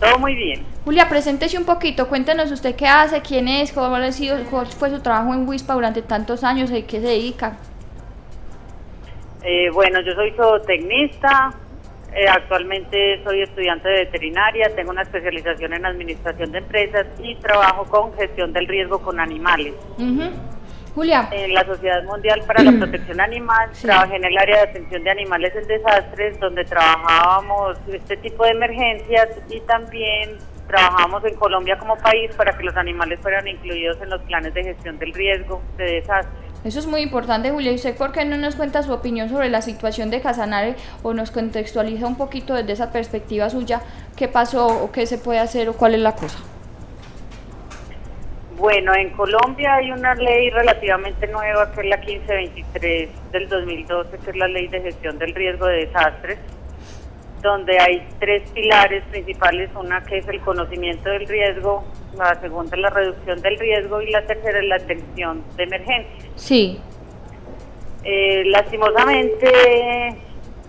Todo muy bien. Julia, preséntese un poquito, cuéntenos usted qué hace, quién es, cómo ha sido, cuál fue su trabajo en WISPA durante tantos años, y qué se dedica. Eh, bueno, yo soy zootecnista, eh, actualmente soy estudiante de veterinaria, tengo una especialización en administración de empresas y trabajo con gestión del riesgo con animales. Julia, En la Sociedad Mundial para la Protección Animal Sí. trabajé en el área de atención de animales en desastres, donde trabajábamos este tipo de emergencias y también trabajamos en Colombia como país para que los animales fueran incluidos en los planes de gestión del riesgo de desastres. Eso es muy importante, Julia. ¿Y usted por qué no nos cuenta su opinión sobre la situación de Casanare o nos contextualiza un poquito desde esa perspectiva suya qué pasó o qué se puede hacer o cuál es la cosa? Bueno, en Colombia hay una ley relativamente nueva que es la 1523 del 2012, que es la ley de gestión del riesgo de desastres, donde hay tres pilares principales, una que es el conocimiento del riesgo, la segunda es la reducción del riesgo y la tercera es la atención de emergencia. Sí, Eh, lastimosamente,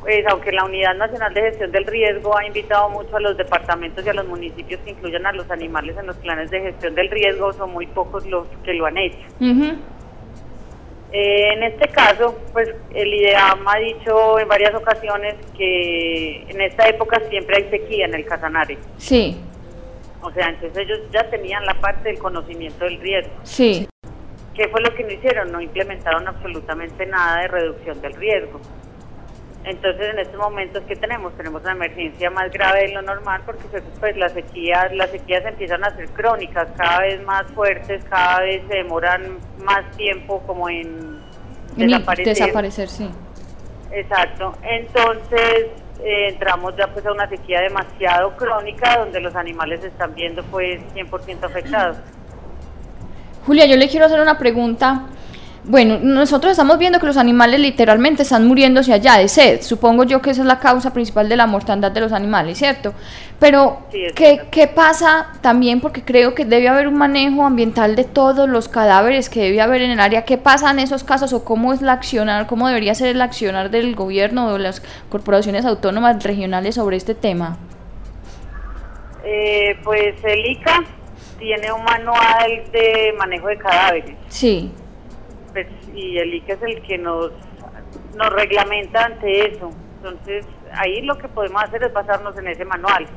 pues, aunque la Unidad Nacional de Gestión del Riesgo ha invitado mucho a los departamentos y a los municipios que incluyan a los animales en los planes de gestión del riesgo, son muy pocos los que lo han hecho. Ujú. Eh, en este caso, pues el IDEAM ha dicho en varias ocasiones que en esta época siempre hay sequía en el Casanare. sí, O sea, entonces ellos ya tenían la parte del conocimiento del riesgo. sí. ¿Qué fue lo que no hicieron? No implementaron absolutamente nada de reducción del riesgo. Entonces, en estos momentos, ¿qué tenemos? Tenemos una emergencia más grave de lo normal porque pues, pues, las sequías las sequías empiezan a ser crónicas, cada vez más fuertes, cada vez se demoran más tiempo como en En desaparecer. desaparecer, sí. Exacto. Entonces, eh, entramos ya pues a una sequía demasiado crónica donde los animales se están viendo pues 100% afectados. Julia, yo le quiero hacer una pregunta Bueno, nosotros estamos viendo que los animales literalmente están muriéndose allá de sed. Supongo yo que esa es la causa principal de la mortandad de los animales, ¿cierto? Pero, Sí, ¿qué, qué pasa también? Porque creo que debe haber un manejo ambiental de todos los cadáveres que debe haber en el área. ¿Qué pasa en esos casos o cómo es la accionar, cómo debería ser el accionar del gobierno o de las corporaciones autónomas regionales sobre este tema? Eh, pues el ICA tiene un manual de manejo de cadáveres. Sí. Pues, y el ICA es el que nos, nos reglamenta ante eso. Entonces, ahí lo que podemos hacer es basarnos en ese manual.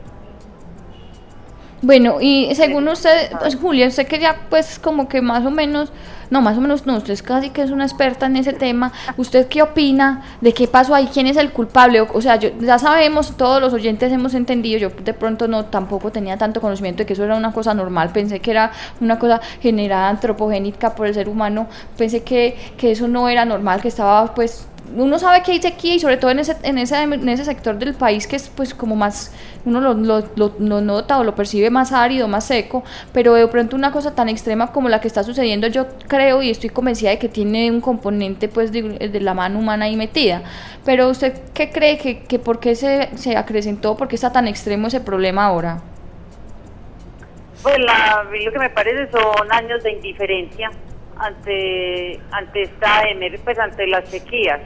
Bueno, y según usted, pues, Julia, usted que ya pues como que más o menos, no, más o menos no, usted es casi que es una experta en ese tema, ¿usted qué opina de qué pasó ahí? ¿Quién es el culpable? O, o sea, yo, ya sabemos, todos los oyentes hemos entendido, yo de pronto no tampoco tenía tanto conocimiento de que eso era una cosa normal, pensé que era una cosa generada antropogénica por el ser humano, pensé que, que eso no era normal, que estaba pues uno sabe que hay sequía y sobre todo en ese, en ese, en ese sector del país que es pues como más, uno lo, lo, lo- nota o lo percibe más árido, más seco, pero de pronto una cosa tan extrema como la que está sucediendo yo creo y estoy convencida de que tiene un componente pues de, de la mano humana ahí metida. Pero usted qué cree que, que por qué se, se acrecentó, por qué está tan extremo ese problema ahora? Pues lo que me parece son años de indiferencia ante ante esta pues ante las sequías.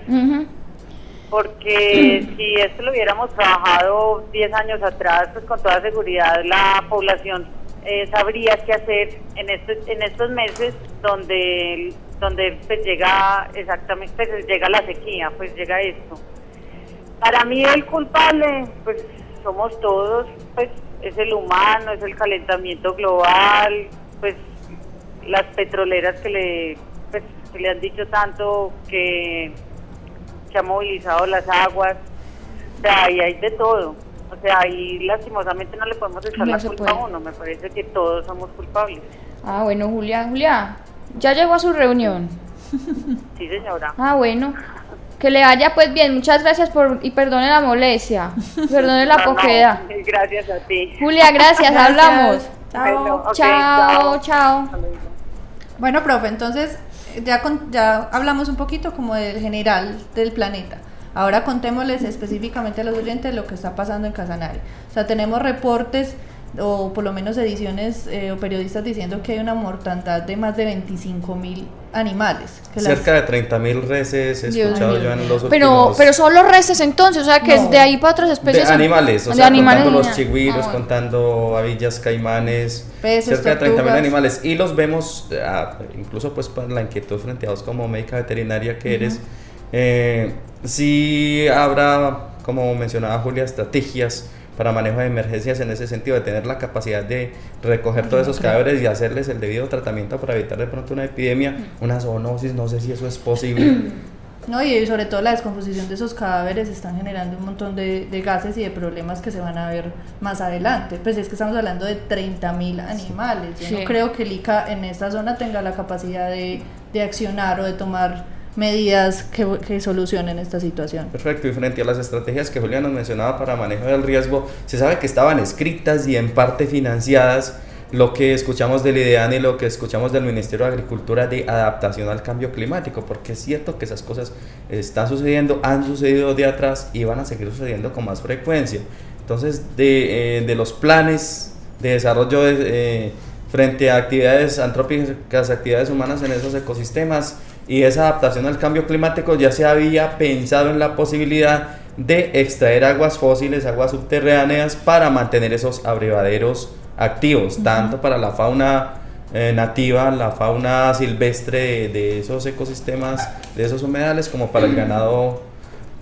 Porque si esto lo hubiéramos trabajado 10 años atrás, pues con toda seguridad la población eh, sabría qué hacer en estos, en estos meses donde donde pues llega exactamente pues llega la sequía, pues llega esto. Para mí el culpable, pues somos todos, pues es el humano, es el calentamiento global, pues las petroleras que le, pues, que le han dicho tanto que que ha movilizado las aguas, o sea, ahí hay de todo. O sea, ahí lastimosamente no le podemos echar No la se culpa puede. a uno, me parece que todos somos culpables. Ah, bueno, Julia, Julia, ya llegó a su reunión. Sí, señora. Ah, bueno. Que le vaya pues bien, muchas gracias por y perdone la molestia, perdone la No, no, gracias a ti. Julia, gracias, Gracias. hablamos. Chao. Bueno, chao, chao. Bueno, profe, entonces ya, con- ya hablamos un poquito como del general del planeta. Ahora contémosles específicamente a los oyentes lo que está pasando en Casanare. O sea, tenemos reportes o por lo menos ediciones eh, o periodistas diciendo que hay una mortandad de más de 25 mil animales. que las- Cerca de 30.000 reses he Dios escuchado mío. yo en los Pero, últimos... pero solo reses entonces, o sea que No. es de ahí para otras de especies. animales, o de sea, animales contando los chigüiros, Ah, contando avillas, caimanes, Peces, cerca de 30.000 tortugas. animales. Y los vemos, eh, ah, incluso pues para la inquietud frente a vos como médica veterinaria que eres, eh, sí habrá, como mencionaba Julia, estrategias para manejo de emergencias en ese sentido, de tener la capacidad de recoger todos esos cadáveres y hacerles el debido tratamiento para evitar de pronto una epidemia, una zoonosis, no sé si eso es posible. No, y sobre todo la descomposición de esos cadáveres están generando un montón de, de gases y de problemas que se van a ver más adelante. Pues es que estamos hablando de 30.000 animales. Yo Sí. no creo que el ICA en esta zona tenga la capacidad de, de accionar o de tomar medidas que, que solucionen esta situación. Perfecto, y frente a las estrategias que Julián nos mencionaba para manejo del riesgo, se sabe que estaban escritas y en parte financiadas lo que escuchamos del IDEAN y lo que escuchamos del Ministerio de Agricultura de adaptación al cambio climático, porque es cierto que esas cosas están sucediendo, han sucedido de atrás y van a seguir sucediendo con más frecuencia. Entonces, de, eh, los planes de desarrollo de, eh, frente a actividades antrópicas, actividades humanas en esos ecosistemas y esa adaptación al cambio climático, ya se había pensado en la posibilidad de extraer aguas fósiles, aguas subterráneas, para mantener esos abrevaderos activos, tanto para la fauna eh, nativa, la fauna silvestre de, de esos ecosistemas, de esos humedales, como para el ganado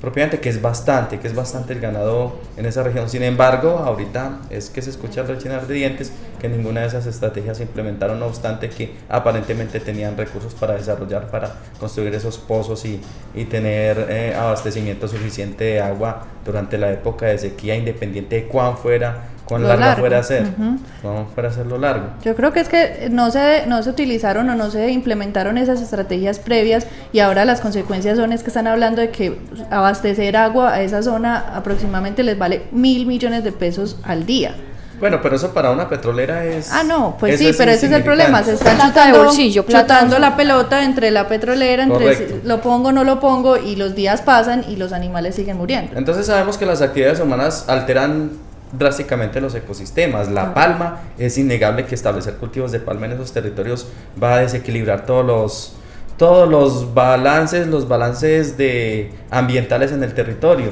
propiamente, que es bastante, que es bastante el ganado en esa región. Sin embargo, ahorita es que se escucha rechinar de dientes que ninguna de esas estrategias se implementaron, no obstante que aparentemente tenían recursos para desarrollar, para construir esos pozos y, y tener eh, abastecimiento suficiente de agua durante la época de sequía, independiente de cuán fuera, cuán Lo larga largo. fuera a ser, Ujú. cuán fuera a ser lo largo. Yo creo que es que no se, no se utilizaron o no se implementaron esas estrategias previas y ahora las consecuencias son es que están hablando de que abastecer agua a esa zona aproximadamente les vale mil millones de pesos al día. Bueno, pero eso para una petrolera es. Ah, no, pues sí, pero ese es el problema. Se están Plata de chutando, bolsillo, chutando la pelota entre la petrolera, entre Correcto. lo pongo, no lo pongo, y los días pasan y los animales siguen muriendo. Entonces sabemos que las actividades humanas alteran drásticamente los ecosistemas. La palma es innegable que establecer cultivos de palma en esos territorios va a desequilibrar todos los todos los balances, los balances de ambientales en el territorio,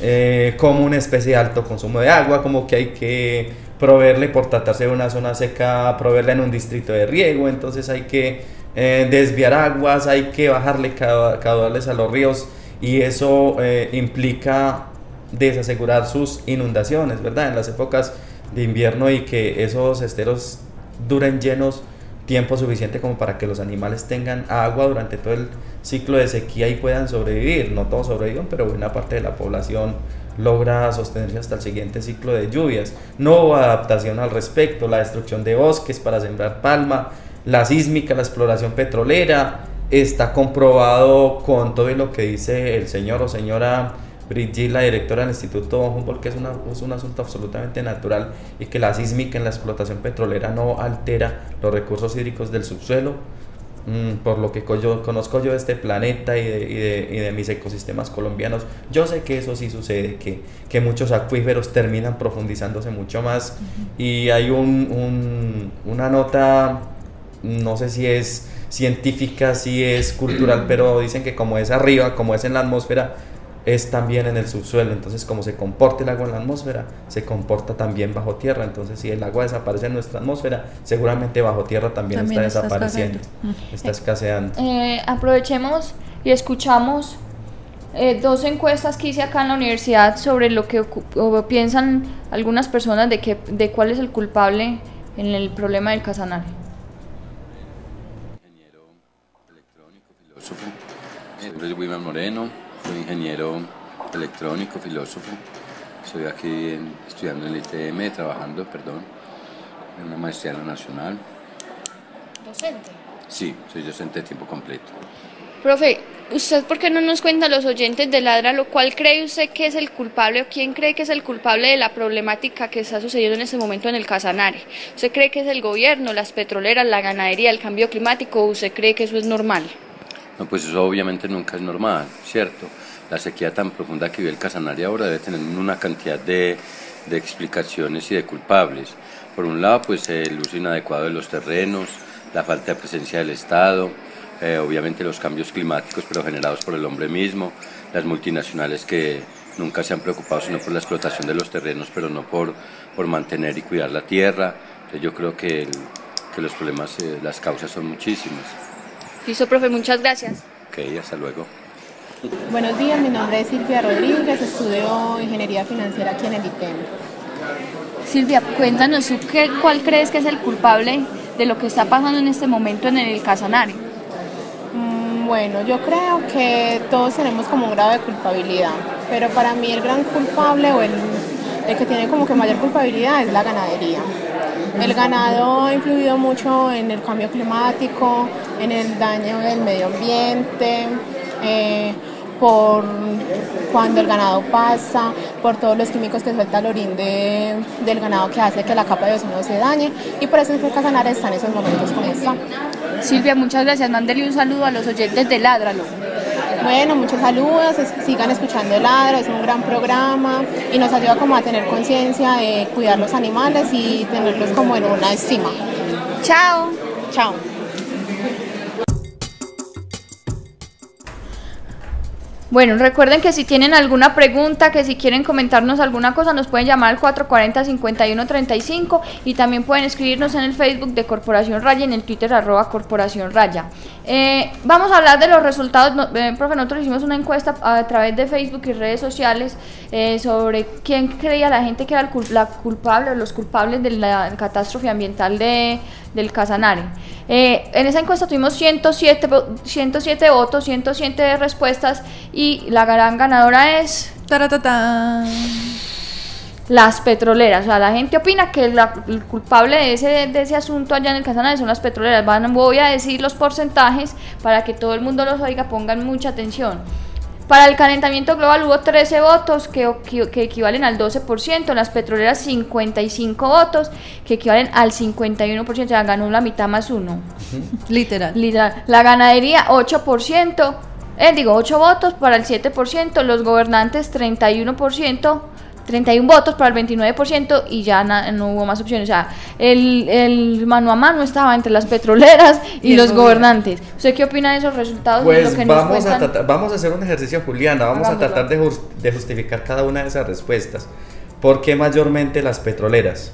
eh, como una especie de alto consumo de agua, como que hay que proveerle por tratarse de una zona seca, proveerla en un distrito de riego, entonces hay que eh, desviar aguas, hay que bajarle cau- caudales a los ríos y eso eh, implica desasegurar sus inundaciones, ¿verdad? En las épocas de invierno y que esos esteros duren llenos tiempo suficiente como para que los animales tengan agua durante todo el ciclo de sequía y puedan sobrevivir. No todos sobreviven, pero buena parte de la población logra sostenerse hasta el siguiente ciclo de lluvias. No hubo adaptación al respecto, la destrucción de bosques para sembrar palma, la sísmica, la exploración petrolera, está comprobado con todo lo que dice el señor o señora Brigitte, la directora del Instituto Humboldt, que es, una- es un asunto absolutamente natural y que la sísmica en la explotación petrolera no altera los recursos hídricos del subsuelo. Mm, por lo que yo, conozco yo de este planeta y de, y de- y de mis ecosistemas colombianos, yo sé que eso sí sucede, que, que muchos acuíferos terminan profundizándose mucho más y hay un, un- una nota, no sé si es científica, si es cultural, pero dicen que como es arriba, como es en la atmósfera, es también en el subsuelo. Entonces, como se comporta el agua en la atmósfera, se comporta también bajo tierra. Entonces, si el agua desaparece en nuestra atmósfera, seguramente bajo tierra también, También está está desapareciendo, está escaseando. Eh, aprovechemos y escuchamos eh, dos encuestas que hice acá en la universidad sobre lo que piensan algunas personas de, que, de cuál es el culpable en el problema del Casanare. ingeniero electrónico, filósofo. Wilman Moreno, soy ingeniero electrónico, filósofo. Estoy aquí en- estudiando en el ITM, trabajando, perdón, en una maestría en la nacional. Docente. Sí, soy docente de tiempo completo. Profe, ¿usted por qué no nos cuenta a los oyentes de Ladra lo cual cree usted que es el culpable o quién cree que es el culpable de la problemática que está sucediendo en este momento en el Casanare? ¿Usted cree que es el gobierno, las petroleras, la ganadería, el cambio climático o usted cree que eso es normal? No, pues eso obviamente nunca es normal, ¿cierto? La sequía tan profunda que vive el Casanare ahora debe tener una cantidad de, de explicaciones y de culpables. Por un lado, pues el uso inadecuado de los terrenos, la falta de presencia del Estado, eh, obviamente los cambios climáticos, pero generados por el hombre mismo, las multinacionales que nunca se han preocupado sino por la explotación de los terrenos, pero no por, por mantener y cuidar la tierra. Entonces yo creo que, el- que los problemas, eh, las causas son muchísimas. Listo, profe, muchas gracias. Ok, hasta luego. Buenos días, mi nombre es Silvia Rodríguez, estudio Ingeniería Financiera aquí en el ITEM. Silvia, cuéntanos tú qué, cuál crees que es el culpable de lo que está pasando en este momento en el Casanare. Mm, Bueno, yo creo que todos tenemos como un grado de culpabilidad, pero para mí el gran culpable o el, el que tiene como que mayor culpabilidad es la ganadería. El ganado ha influido mucho en el cambio climático, en el daño del medio ambiente, eh, por cuando el ganado pasa, por todos los químicos que suelta el orín de- del ganado que hace que la capa de ozono se dañe y por eso es que Casanare está en esos momentos con esto. Silvia, muchas gracias. Mándele un saludo a los oyentes de Ládralo. Bueno, muchos saludos, sigan escuchando el Ladro, es un gran programa y nos ayuda como a tener conciencia de cuidar los animales y tenerlos como en una estima. Chao. Chao. Bueno, recuerden que si tienen alguna pregunta, que si quieren comentarnos alguna cosa, nos pueden llamar al 440-5135 y también pueden escribirnos en el Facebook de Corporación Raya y en el Twitter arroba Corporación Raya. Eh, vamos a hablar de los resultados. No- eh, profe, nosotros hicimos una encuesta a través de Facebook y redes sociales eh, sobre quién creía la gente que era el la culpable o los culpables de la catástrofe ambiental de, del Casanare. Eh, en esa encuesta tuvimos 107, vo- 107 votos, 107 respuestas y la gran ganadora es las petroleras. O sea, la gente opina que la- el culpable de ese, de ese asunto allá en el Casanare son las petroleras. Van, voy a decir los porcentajes para que todo el mundo los oiga, pongan mucha atención. Para el calentamiento global hubo 13 votos que, que- equivalen al 12%, en las petroleras 55 votos que equivalen al 51%, o sea, ganó la mitad más uno. Literal. Literal. La ganadería 8%, eh, digo 8 votos para el 7%, los gobernantes 31%. 31 votos para el 29% y ya na- no hubo más opciones. O sea, el, el mano a mano estaba entre las petroleras y, los gobernantes. ¿Usted qué opina de esos resultados? Pues lo que nos vamos a, tratar- vamos a hacer un ejercicio, Juliana. Vamos a tratar de justificar cada una de esas respuestas. ¿Por qué mayormente las petroleras?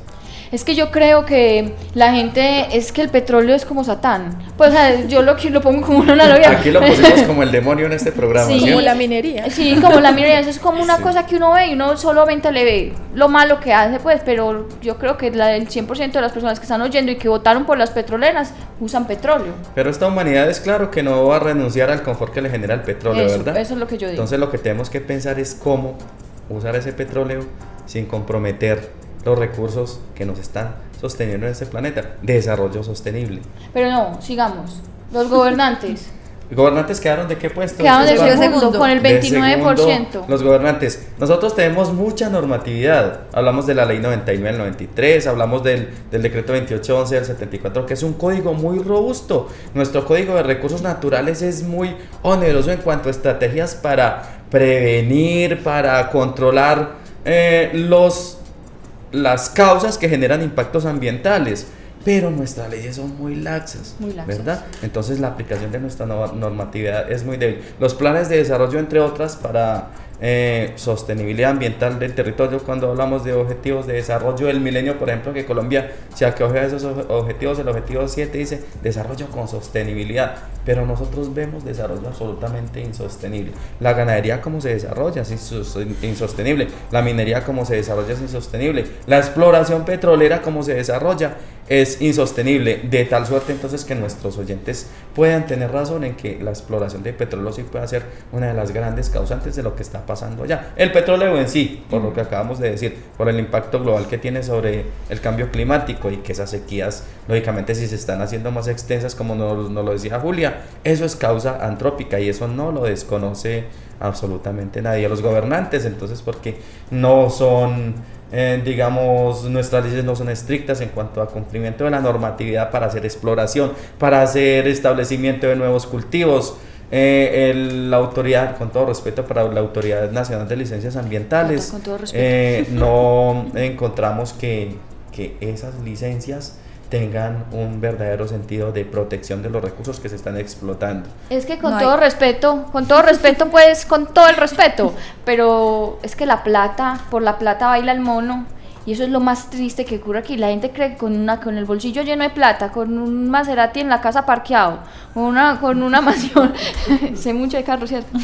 Es que yo creo que la gente, es que el petróleo es como Satán. Pues o sea, yo lo, que- lo pongo como una analogía. Aquí lo pusimos como el demonio en este programa. Sí. Como la minería. Sí, como la minería, eso es como una Sí. cosa que uno ve y uno solamente le ve lo malo que hace, pues, pero yo creo que la, el 100% de las personas que están oyendo y que votaron por las petroleras usan petróleo. Pero esta humanidad es claro que no va a renunciar al confort que le genera el petróleo, Eso, ¿verdad? eso es lo que yo digo. Entonces lo que tenemos que pensar es cómo usar ese petróleo sin comprometer los recursos que nos están sosteniendo en este planeta. Desarrollo sostenible. Pero no, sigamos. Los gobernantes ¿Gobernantes quedaron de qué puesto? quedaron de Estos van- segundo, con el de 29%. segundo, los gobernantes. Nosotros tenemos mucha normatividad. Hablamos de la ley 99 del 93, hablamos del, del decreto 2811 del 74, que es un código muy robusto. Nuestro código de recursos naturales es muy oneroso en cuanto a estrategias para prevenir, para controlar eh, los, las causas que generan impactos ambientales. Pero nuestras leyes son muy laxas, Muy laxas. ¿verdad? Entonces la aplicación de nuestra no- normatividad es muy débil. Los planes de desarrollo, entre otras, para eh, sostenibilidad ambiental del territorio, cuando hablamos de objetivos de desarrollo del milenio, por ejemplo, que Colombia se acoge a esos ob- objetivos, el objetivo 7 dice desarrollo con sostenibilidad, pero nosotros vemos desarrollo absolutamente insostenible. La ganadería como se desarrolla es insos- insostenible, la minería como se desarrolla es insostenible, la exploración petrolera como se desarrolla es insostenible, de tal suerte entonces que nuestros oyentes puedan tener razón en que la exploración de petróleo sí puede ser una de las grandes causantes de lo que está pasando allá. El petróleo en sí, por lo que acabamos de decir, por el impacto global que tiene sobre el cambio climático y que esas sequías, lógicamente, si se están haciendo más extensas, como nos, nos lo decía Julia, eso es causa antrópica y eso no lo desconoce absolutamente nadie. Los gobernantes, entonces, porque no son eh, digamos, nuestras leyes no son estrictas en cuanto a cumplimiento de la normatividad para hacer exploración, para hacer establecimiento de nuevos cultivos. Eh, el- la autoridad, con todo respeto para la Autoridad Nacional de Licencias Ambientales, Con todo respeto. eh, no encontramos que, que esas licencias tengan un verdadero sentido de protección de los recursos que se están explotando. Es que con No hay- todo respeto, con todo respeto, pues con todo el respeto, pero es que la plata, por la plata baila el mono. Y eso es lo más triste que ocurre aquí. La gente cree que con, una, con el bolsillo lleno de plata, con un Maserati en la casa parqueado, con una, con una mansión, sé mucho de carros, ¿cierto?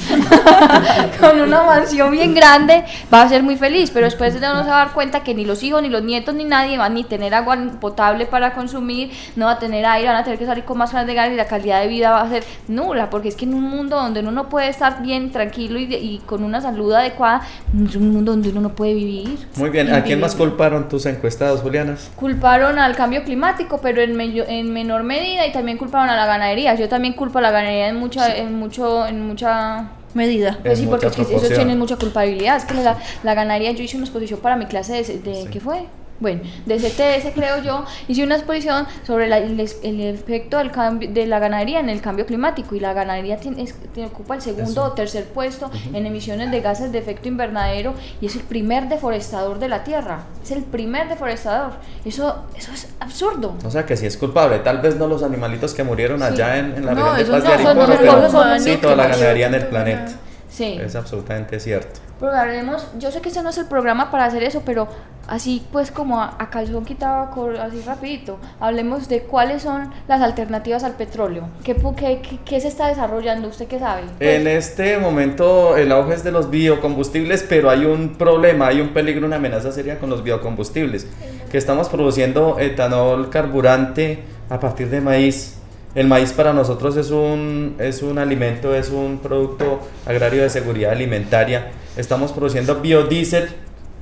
con una mansión bien grande, va a ser muy feliz, pero después de uno se va a dar cuenta que ni los hijos, ni los nietos, ni nadie van ni tener agua potable para consumir, no va a tener aire, van a tener que salir con más ganas de gas y la calidad de vida va a ser nula, porque es que en un mundo donde uno no puede estar bien, tranquilo y, de- y con una salud adecuada, es un mundo donde uno no puede vivir. Muy bien, ¿a quién más culparon tus encuestados, Julianas? Culparon al cambio climático, pero en, medio- en menor medida y también culparon a la ganadería. Yo también culpo a la ganadería en mucha, en mucho, en mucha Medida. pues sí, porque es que ellos tienen mucha culpabilidad. Es que la, la ganadería, yo hice una exposición para mi clase de, de ¿qué fue? Bueno, de CTS creo yo, hice una exposición sobre la- el, el efecto del cambio, de la ganadería en el cambio climático y la ganadería tiene, es- tiene- ocupa el segundo Eso. o tercer puesto en emisiones de gases de efecto invernadero y es el primer deforestador de la tierra, es el primer deforestador. Eso, eso es absurdo. O sea que sí es culpable, tal vez no los animalitos que murieron allá en, en la No, región de Paz no, de Aripuanã, los pero humanos sí toda la ganadería en el planeta. Sí. Es absolutamente cierto. Haremos, yo sé que este no es el programa para hacer eso, pero así pues como a, a calzón quitado, así rapidito, hablemos de cuáles son las alternativas al petróleo. ¿Qué, qué, qué- qué se está desarrollando? ¿Usted qué sabe? Pues, En este momento el auge es de los biocombustibles, pero hay un problema, hay un peligro, una amenaza seria con los biocombustibles, que estamos produciendo etanol carburante a partir de maíz. El maíz para nosotros es un, es un alimento, es un producto agrario de seguridad alimentaria. Estamos produciendo biodiesel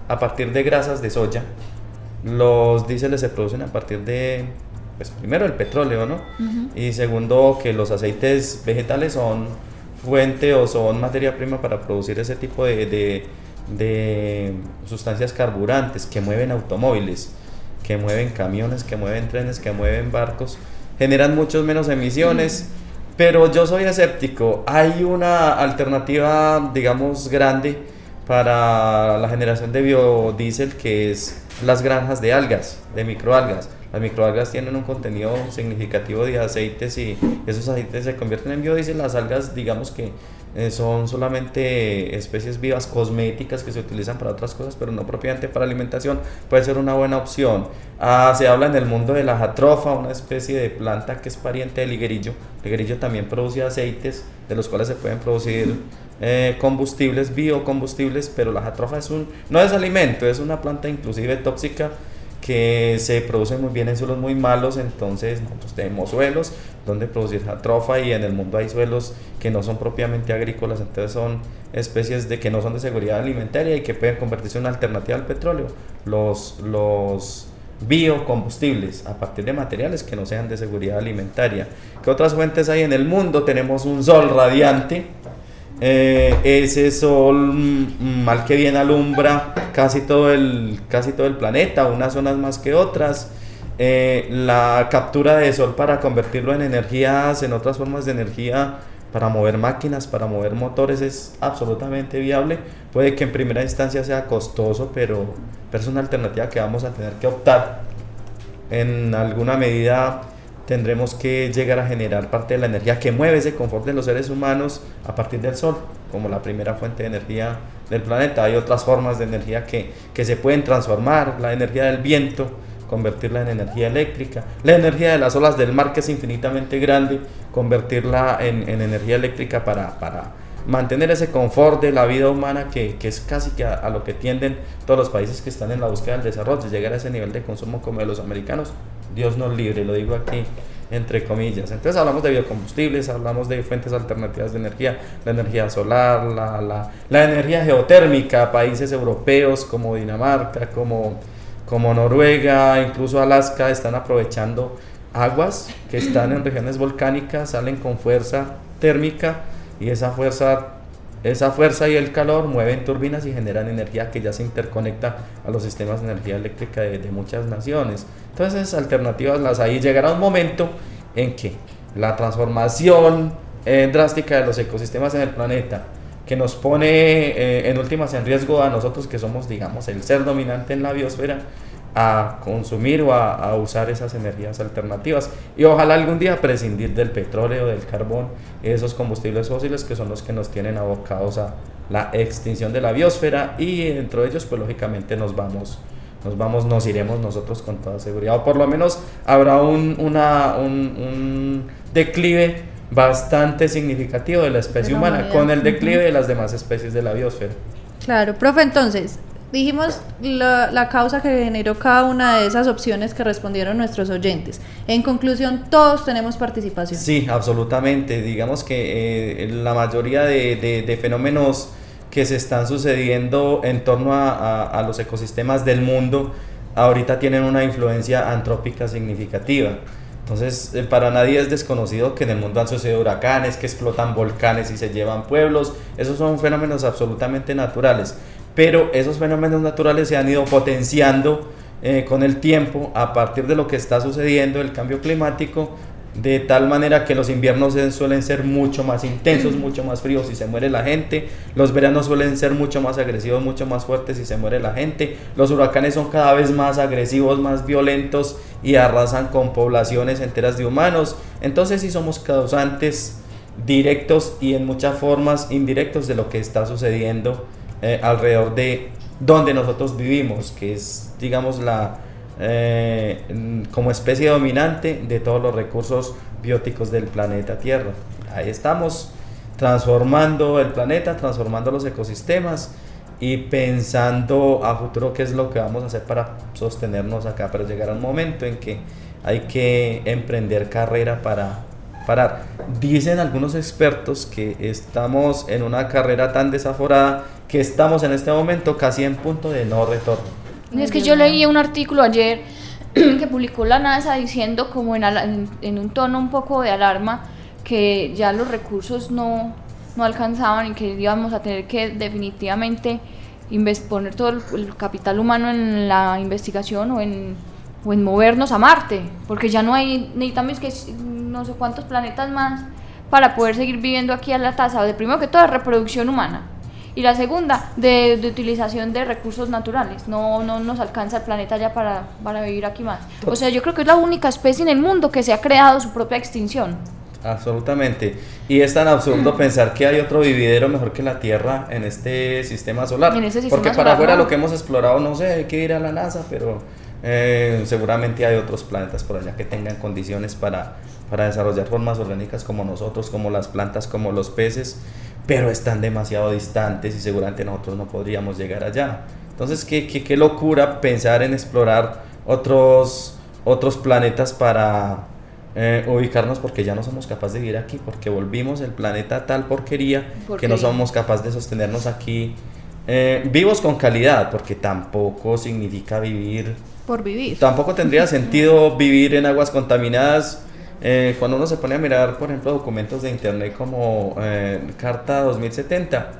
a partir de grasas de soya. Los diéseles se producen a partir de, pues primero el petróleo, ¿no? Y segundo que los aceites vegetales son fuente o son materia prima para producir ese tipo de, de, de sustancias carburantes que mueven automóviles, que mueven camiones, que mueven trenes, que mueven barcos, generan muchos menos emisiones. Pero yo soy escéptico. Hay una alternativa, digamos, grande para la generación de biodiesel que es las granjas de algas, de microalgas. Las microalgas tienen un contenido significativo de aceites y esos aceites se convierten en biodiesel. Las algas, digamos que eh, son solamente especies vivas cosméticas que se utilizan para otras cosas, pero no propiamente para alimentación. Puede ser una buena opción. Ah, se habla en el mundo de la jatrofa, una especie de planta que es pariente del higuerillo. El higuerillo también produce aceites de los cuales se pueden producir eh, combustibles, biocombustibles, pero la jatrofa es un, no es alimento, es una planta inclusive tóxica que se produce muy bien en suelos muy malos, entonces nosotros tenemos suelos donde producir jatrofa y en el mundo hay suelos que no son propiamente agrícolas, entonces son especies de que no son de seguridad alimentaria y que pueden convertirse en una alternativa al petróleo. Los, los biocombustibles a partir de materiales que no sean de seguridad alimentaria. ¿Qué otras fuentes hay en el mundo? Tenemos un sol radiante, eh, ese sol mm, mal que bien alumbra casi todo el, casi todo el planeta, unas zonas más que otras. Eh, la captura de sol para convertirlo en energías, en otras formas de energía, para mover máquinas, para mover motores, es absolutamente viable. Puede que en primera instancia sea costoso, pero, pero es una alternativa que vamos a tener que optar. En alguna medida tendremos que llegar a generar parte de la energía que mueve ese confort de los seres humanos a partir del sol, como la primera fuente de energía del planeta. Hay otras formas de energía que, que se pueden transformar, la energía del viento, convertirla en energía eléctrica, la energía de las olas del mar, que es infinitamente grande, convertirla en, en energía eléctrica para, para, mantener ese confort de la vida humana que, que es casi que a, a, lo que tienden todos los países que están en la búsqueda del desarrollo, llegar a ese nivel de consumo como de los americanos. Dios nos libre, lo digo aquí entre comillas. Entonces hablamos de biocombustibles, hablamos de fuentes alternativas de energía, la energía solar, la, la, la energía geotérmica, países europeos como Dinamarca, como, como Noruega, incluso Alaska, están aprovechando aguas que están en regiones volcánicas, salen con fuerza térmica y esa fuerza esa fuerza y el calor mueven turbinas y generan energía que ya se interconecta a los sistemas de energía eléctrica de, muchas naciones. Entonces, alternativas las hay. Llegará un momento en que la transformación eh, drástica de los ecosistemas en el planeta, que nos pone eh, en últimas en riesgo a nosotros que somos, digamos, el ser dominante en la biosfera, a consumir o a, a, usar esas energías alternativas. Y ojalá algún día prescindir del petróleo, del carbón, esos combustibles fósiles que son los que nos tienen abocados a la extinción de la biosfera y dentro de ellos pues lógicamente nos vamos nos vamos, nos iremos nosotros con toda seguridad. O por lo menos habrá un, una, un, un declive bastante significativo de la especie De la humana con el declive de las demás especies de la biosfera. Claro, profe, entonces, dijimos la, la, causa que generó cada una de esas opciones que respondieron nuestros oyentes. En conclusión, todos tenemos participación. Sí, absolutamente. Digamos que eh, la mayoría de, de, fenómenos que se están sucediendo en torno a, a, a, los ecosistemas del mundo ahorita tienen una influencia antrópica significativa. Entonces, eh, para nadie es desconocido que en el mundo han sucedido huracanes, que explotan volcanes y se llevan pueblos. Esos son fenómenos absolutamente naturales pero esos fenómenos naturales se han ido potenciando eh, con el tiempo a partir de lo que está sucediendo, el cambio climático, de tal manera que los inviernos suelen ser mucho más intensos, mucho más fríos y se muere la gente, los veranos suelen ser mucho más agresivos, mucho más fuertes y se muere la gente, los huracanes son cada vez más agresivos, más violentos y arrasan con poblaciones enteras de humanos, entonces sí somos causantes directos y en muchas formas indirectos de lo que está sucediendo eh, alrededor de donde nosotros vivimos, que es, digamos, la eh, como especie dominante de todos los recursos bióticos del planeta Tierra. Ahí estamos transformando el planeta, transformando los ecosistemas y pensando a futuro qué es lo que vamos a hacer para sostenernos acá, pero llegará un momento en que hay que emprender carrera para parar. Dicen algunos expertos que estamos en una carrera tan desaforada que estamos en este momento casi en punto de no retorno. Es que yo leí un artículo ayer que publicó la NASA diciendo como en, en, en, un tono un poco de alarma que ya los recursos no, no alcanzaban y que íbamos a tener que definitivamente poner todo el, el capital humano en la investigación o en, o en movernos a Marte, porque ya no hay, necesitamos que no sé cuántos planetas más para poder seguir viviendo aquí a la tasa de primero que todo de reproducción humana y la segunda de, de utilización de recursos naturales. No, no nos alcanza el planeta ya para, para vivir aquí más. O sea, yo creo que es la única especie en el mundo que se ha creado su propia extinción. Absolutamente. Y es tan absurdo pensar que hay otro vividero mejor que la Tierra en este sistema solar. Sistema Porque para afuera ¿no? lo que hemos explorado, no sé, hay que ir a la NASA, pero eh, seguramente hay otros planetas por allá que tengan condiciones para, para desarrollar formas orgánicas como nosotros, como las plantas, como los peces, pero están demasiado distantes y seguramente nosotros no podríamos llegar allá. Entonces, qué, qué, qué locura pensar en explorar otros, otros planetas para eh, ubicarnos porque ya no somos capaces de vivir aquí, porque volvimos el planeta a tal porquería, que no somos capaces de sostenernos aquí eh, vivos con calidad, porque tampoco significa vivir, Por vivir. tampoco tendría sentido vivir en aguas contaminadas. Eh, cuando uno se pone a mirar, por ejemplo, documentos de internet como eh, Carta 2070,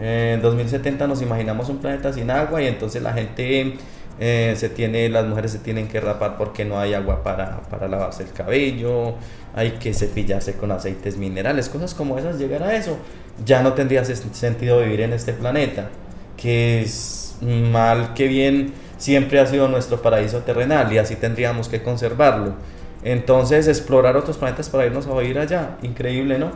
eh, en 2070 nos imaginamos un planeta sin agua y entonces la gente eh, se tiene, las mujeres se tienen que rapar porque no hay agua para, para lavarse el cabello, hay que cepillarse con aceites minerales, cosas como esas, llegar a eso, ya no tendría sentido vivir en este planeta, que es mal que bien siempre ha sido nuestro paraíso terrenal y así tendríamos que conservarlo. Entonces explorar otros planetas para irnos a vivir allá, increíble, ¿no?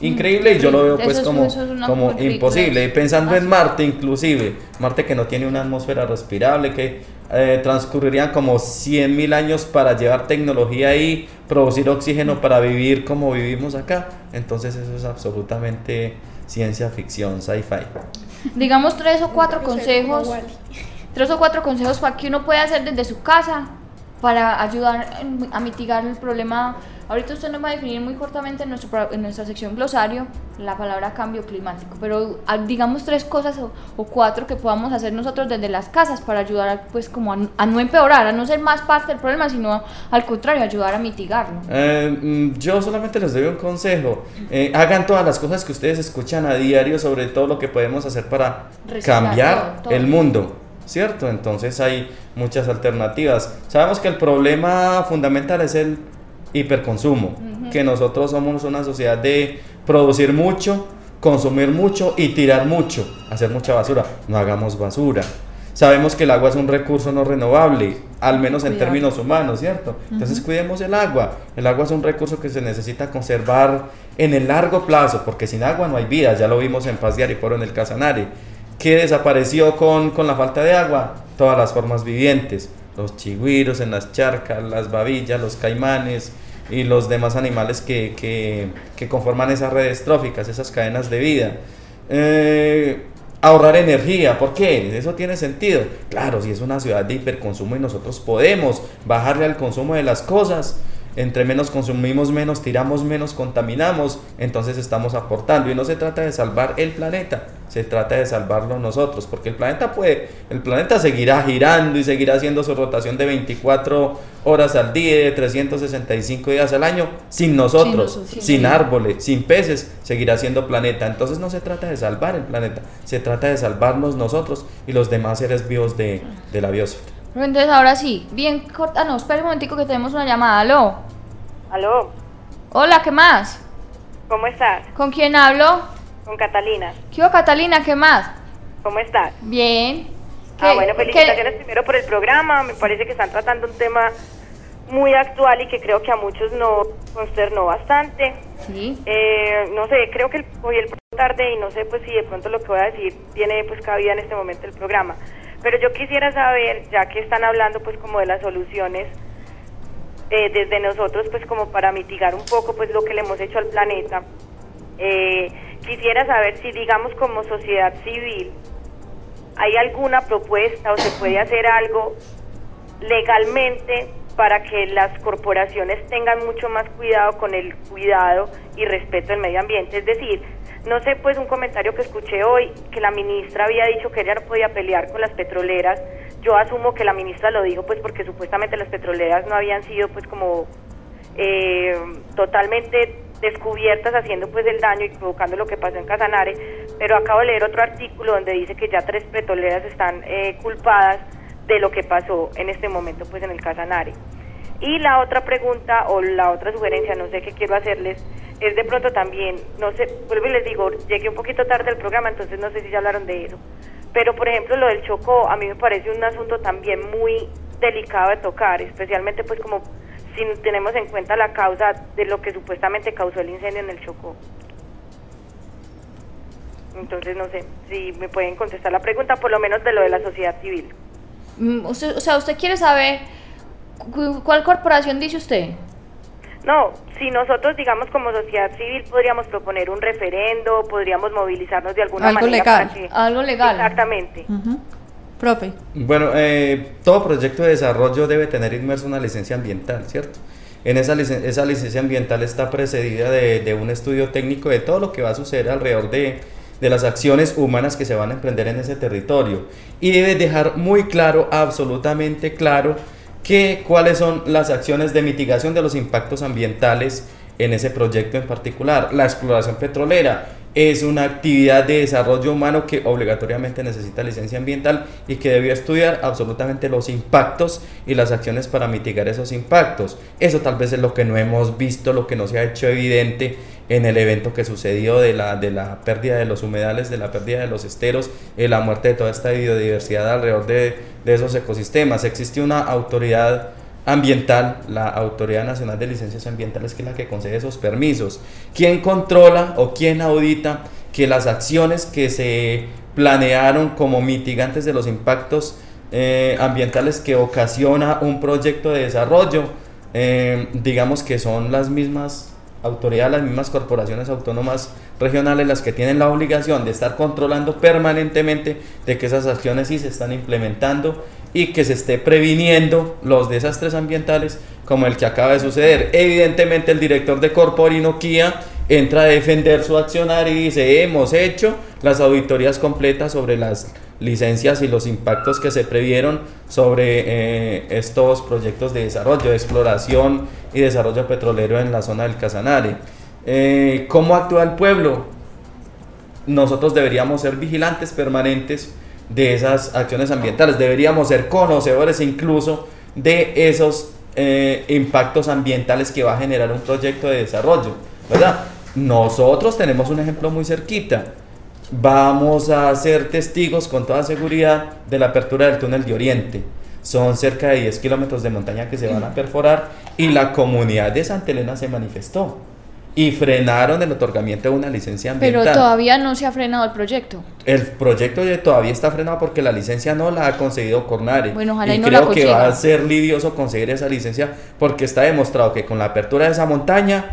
Increíble y yo lo veo Eso pues es- como, eso es una como imposible. Y pensando Ah, en sí. Marte inclusive, Marte que no tiene una atmósfera respirable, que eh, transcurrirían como 100 mil años para llevar tecnología ahí, producir oxígeno para vivir como vivimos acá. Entonces eso es absolutamente ciencia ficción, sci-fi. Digamos tres o cuatro consejos, tres o cuatro consejos para que uno pueda hacer desde su casa para ayudar a mitigar el problema. Ahorita usted nos va a definir muy cortamente en, nuestro, en nuestra sección glosario la palabra cambio climático, pero ah, digamos tres cosas o, o cuatro que podamos hacer nosotros desde las casas para ayudar a, pues como a, no empeorar, a no ser más parte del problema, sino al contrario, ayudar a mitigarlo. Eh, mm, yo solamente les doy un consejo. Eh, hagan todas las cosas que ustedes escuchan a diario sobre todo lo que podemos hacer para Reciclar cambiar todo, todo. el mundo. ¿Cierto? Entonces hay muchas alternativas. Sabemos que el problema fundamental es el hiperconsumo, que nosotros somos una sociedad de producir mucho, consumir mucho y tirar mucho, hacer mucha basura. No hagamos basura. Sabemos que el agua es un recurso no renovable, al menos en Cuidado. términos humanos, ¿cierto? Entonces cuidemos el agua. El agua es un recurso que se necesita conservar en el largo plazo, porque sin agua no hay vida, ya lo vimos en Paz de Ariporo en el Casanare. ¿Qué desapareció con, con la falta de agua? Todas las formas vivientes, los chigüiros en las charcas, las babillas, los caimanes y los demás animales que, que, que conforman esas redes tróficas, esas cadenas de vida. Eh, ahorrar energía, ¿por qué? Eso tiene sentido. Claro, si es una ciudad de hiperconsumo y nosotros podemos bajarle al consumo de las cosas, entre menos consumimos, menos tiramos, menos contaminamos, entonces estamos aportando. Y no se trata de salvar el planeta, se trata de salvarlo nosotros, porque el planeta puede, el planeta seguirá girando y seguirá haciendo su rotación de 24 horas al día, de 365 días al año, sin nosotros, Sin árboles, sin peces, seguirá siendo planeta. Entonces no se trata de salvar el planeta, se trata de salvarnos nosotros y los demás seres vivos de, de la biosfera. Entonces ahora sí, bien corta, no, espera un momentico que tenemos una llamada, aló. Aló, Hola, ¿qué más? ¿cómo estás? ¿Con quién hablo? Con Catalina, ¿Qué hubo, Catalina? ¿Qué más? ¿cómo estás? Bien. Ah, ¿Qué- bueno, qué- felicitaciones primero por el programa. Me parece que están tratando un tema muy actual y que creo que a muchos nos consternó bastante. Sí. Eh, no sé, creo que hoy el tarde y no sé pues si de pronto lo que voy a decir tiene pues cabida en este momento el programa. Pero yo quisiera saber, ya que están hablando pues como de las soluciones eh, desde nosotros pues como para mitigar un poco pues lo que le hemos hecho al planeta, eh, quisiera saber si digamos como sociedad civil hay alguna propuesta o se puede hacer algo legalmente para que las corporaciones tengan mucho más cuidado con el cuidado y respeto del medio ambiente. Es decir, no sé, pues un comentario que escuché hoy, que la ministra había dicho que ella no podía pelear con las petroleras. Yo asumo que la ministra lo dijo pues porque supuestamente las petroleras no habían sido pues como eh, totalmente descubiertas haciendo pues el daño y provocando lo que pasó en Casanare, pero acabo de leer otro artículo donde dice que ya tres petroleras están eh, culpadas de lo que pasó en este momento pues en el Casanare. Y la otra pregunta o la otra sugerencia, no sé qué quiero hacerles, es de pronto también, no sé, vuelvo y les digo, llegué un poquito tarde al programa, entonces no sé si ya hablaron de eso. Pero por ejemplo lo del Chocó, a mí me parece un asunto también muy delicado de tocar, especialmente pues como si tenemos en cuenta la causa de lo que supuestamente causó el incendio en el Chocó. Entonces no sé si me pueden contestar la pregunta, por lo menos de lo de la sociedad civil. Mm, o sea, usted quiere saber cuál corporación dice usted. No, si nosotros, digamos, como sociedad civil, podríamos proponer un referendo, podríamos movilizarnos de alguna Algo manera legal. para que... Algo legal. Exactamente. Profe. Bueno, eh, todo proyecto de desarrollo debe tener inmerso una licencia ambiental, ¿cierto? En esa, licen- esa licencia ambiental está precedida de, de un estudio técnico de todo lo que va a suceder alrededor de, de las acciones humanas que se van a emprender en ese territorio. Y debe dejar muy claro, absolutamente claro, que cuáles son las acciones de mitigación de los impactos ambientales en ese proyecto en particular. La exploración petrolera es una actividad de desarrollo humano que obligatoriamente necesita licencia ambiental y que debió estudiar absolutamente los impactos y las acciones para mitigar esos impactos. Eso tal vez es lo que no hemos visto, lo que no se ha hecho evidente en el evento que sucedió de la, de la pérdida de los humedales, de la pérdida de los esteros, de la muerte de toda esta biodiversidad alrededor de, de esos ecosistemas. Existe una autoridad ambiental, la Autoridad Nacional de Licencias Ambientales, que es la que concede esos permisos. ¿Quién controla o quién audita que las acciones que se planearon como mitigantes de los impactos eh, ambientales que ocasiona un proyecto de desarrollo, eh, digamos que son las mismas autoridades, las mismas corporaciones autónomas regionales las que tienen la obligación de estar controlando permanentemente de que esas acciones sí se están implementando y que se esté previniendo los desastres ambientales como el que acaba de suceder. Evidentemente el director de Corporino Kia entra a defender su accionar y dice hemos hecho las auditorías completas sobre las licencias y los impactos que se previeron sobre eh, estos proyectos de desarrollo, de exploración y desarrollo petrolero en la zona del Casanare. Eh, ¿Cómo actúa el pueblo? Nosotros deberíamos ser vigilantes permanentes de esas acciones ambientales, deberíamos ser conocedores incluso de esos eh, impactos ambientales que va a generar un proyecto de desarrollo, ¿verdad? Nosotros tenemos un ejemplo muy cerquita. Vamos a ser testigos con toda seguridad de la apertura del túnel de Oriente. Son cerca de 10 kilómetros de montaña que se van a perforar y la comunidad de Santa Elena se manifestó y frenaron el otorgamiento de una licencia Pero ambiental. todavía no se ha frenado el proyecto. El proyecto todavía está frenado porque la licencia no la ha concedido Cornare. Bueno, ojalá y no creo la que va a ser lidioso conseguir esa licencia porque está demostrado que con la apertura de esa montaña,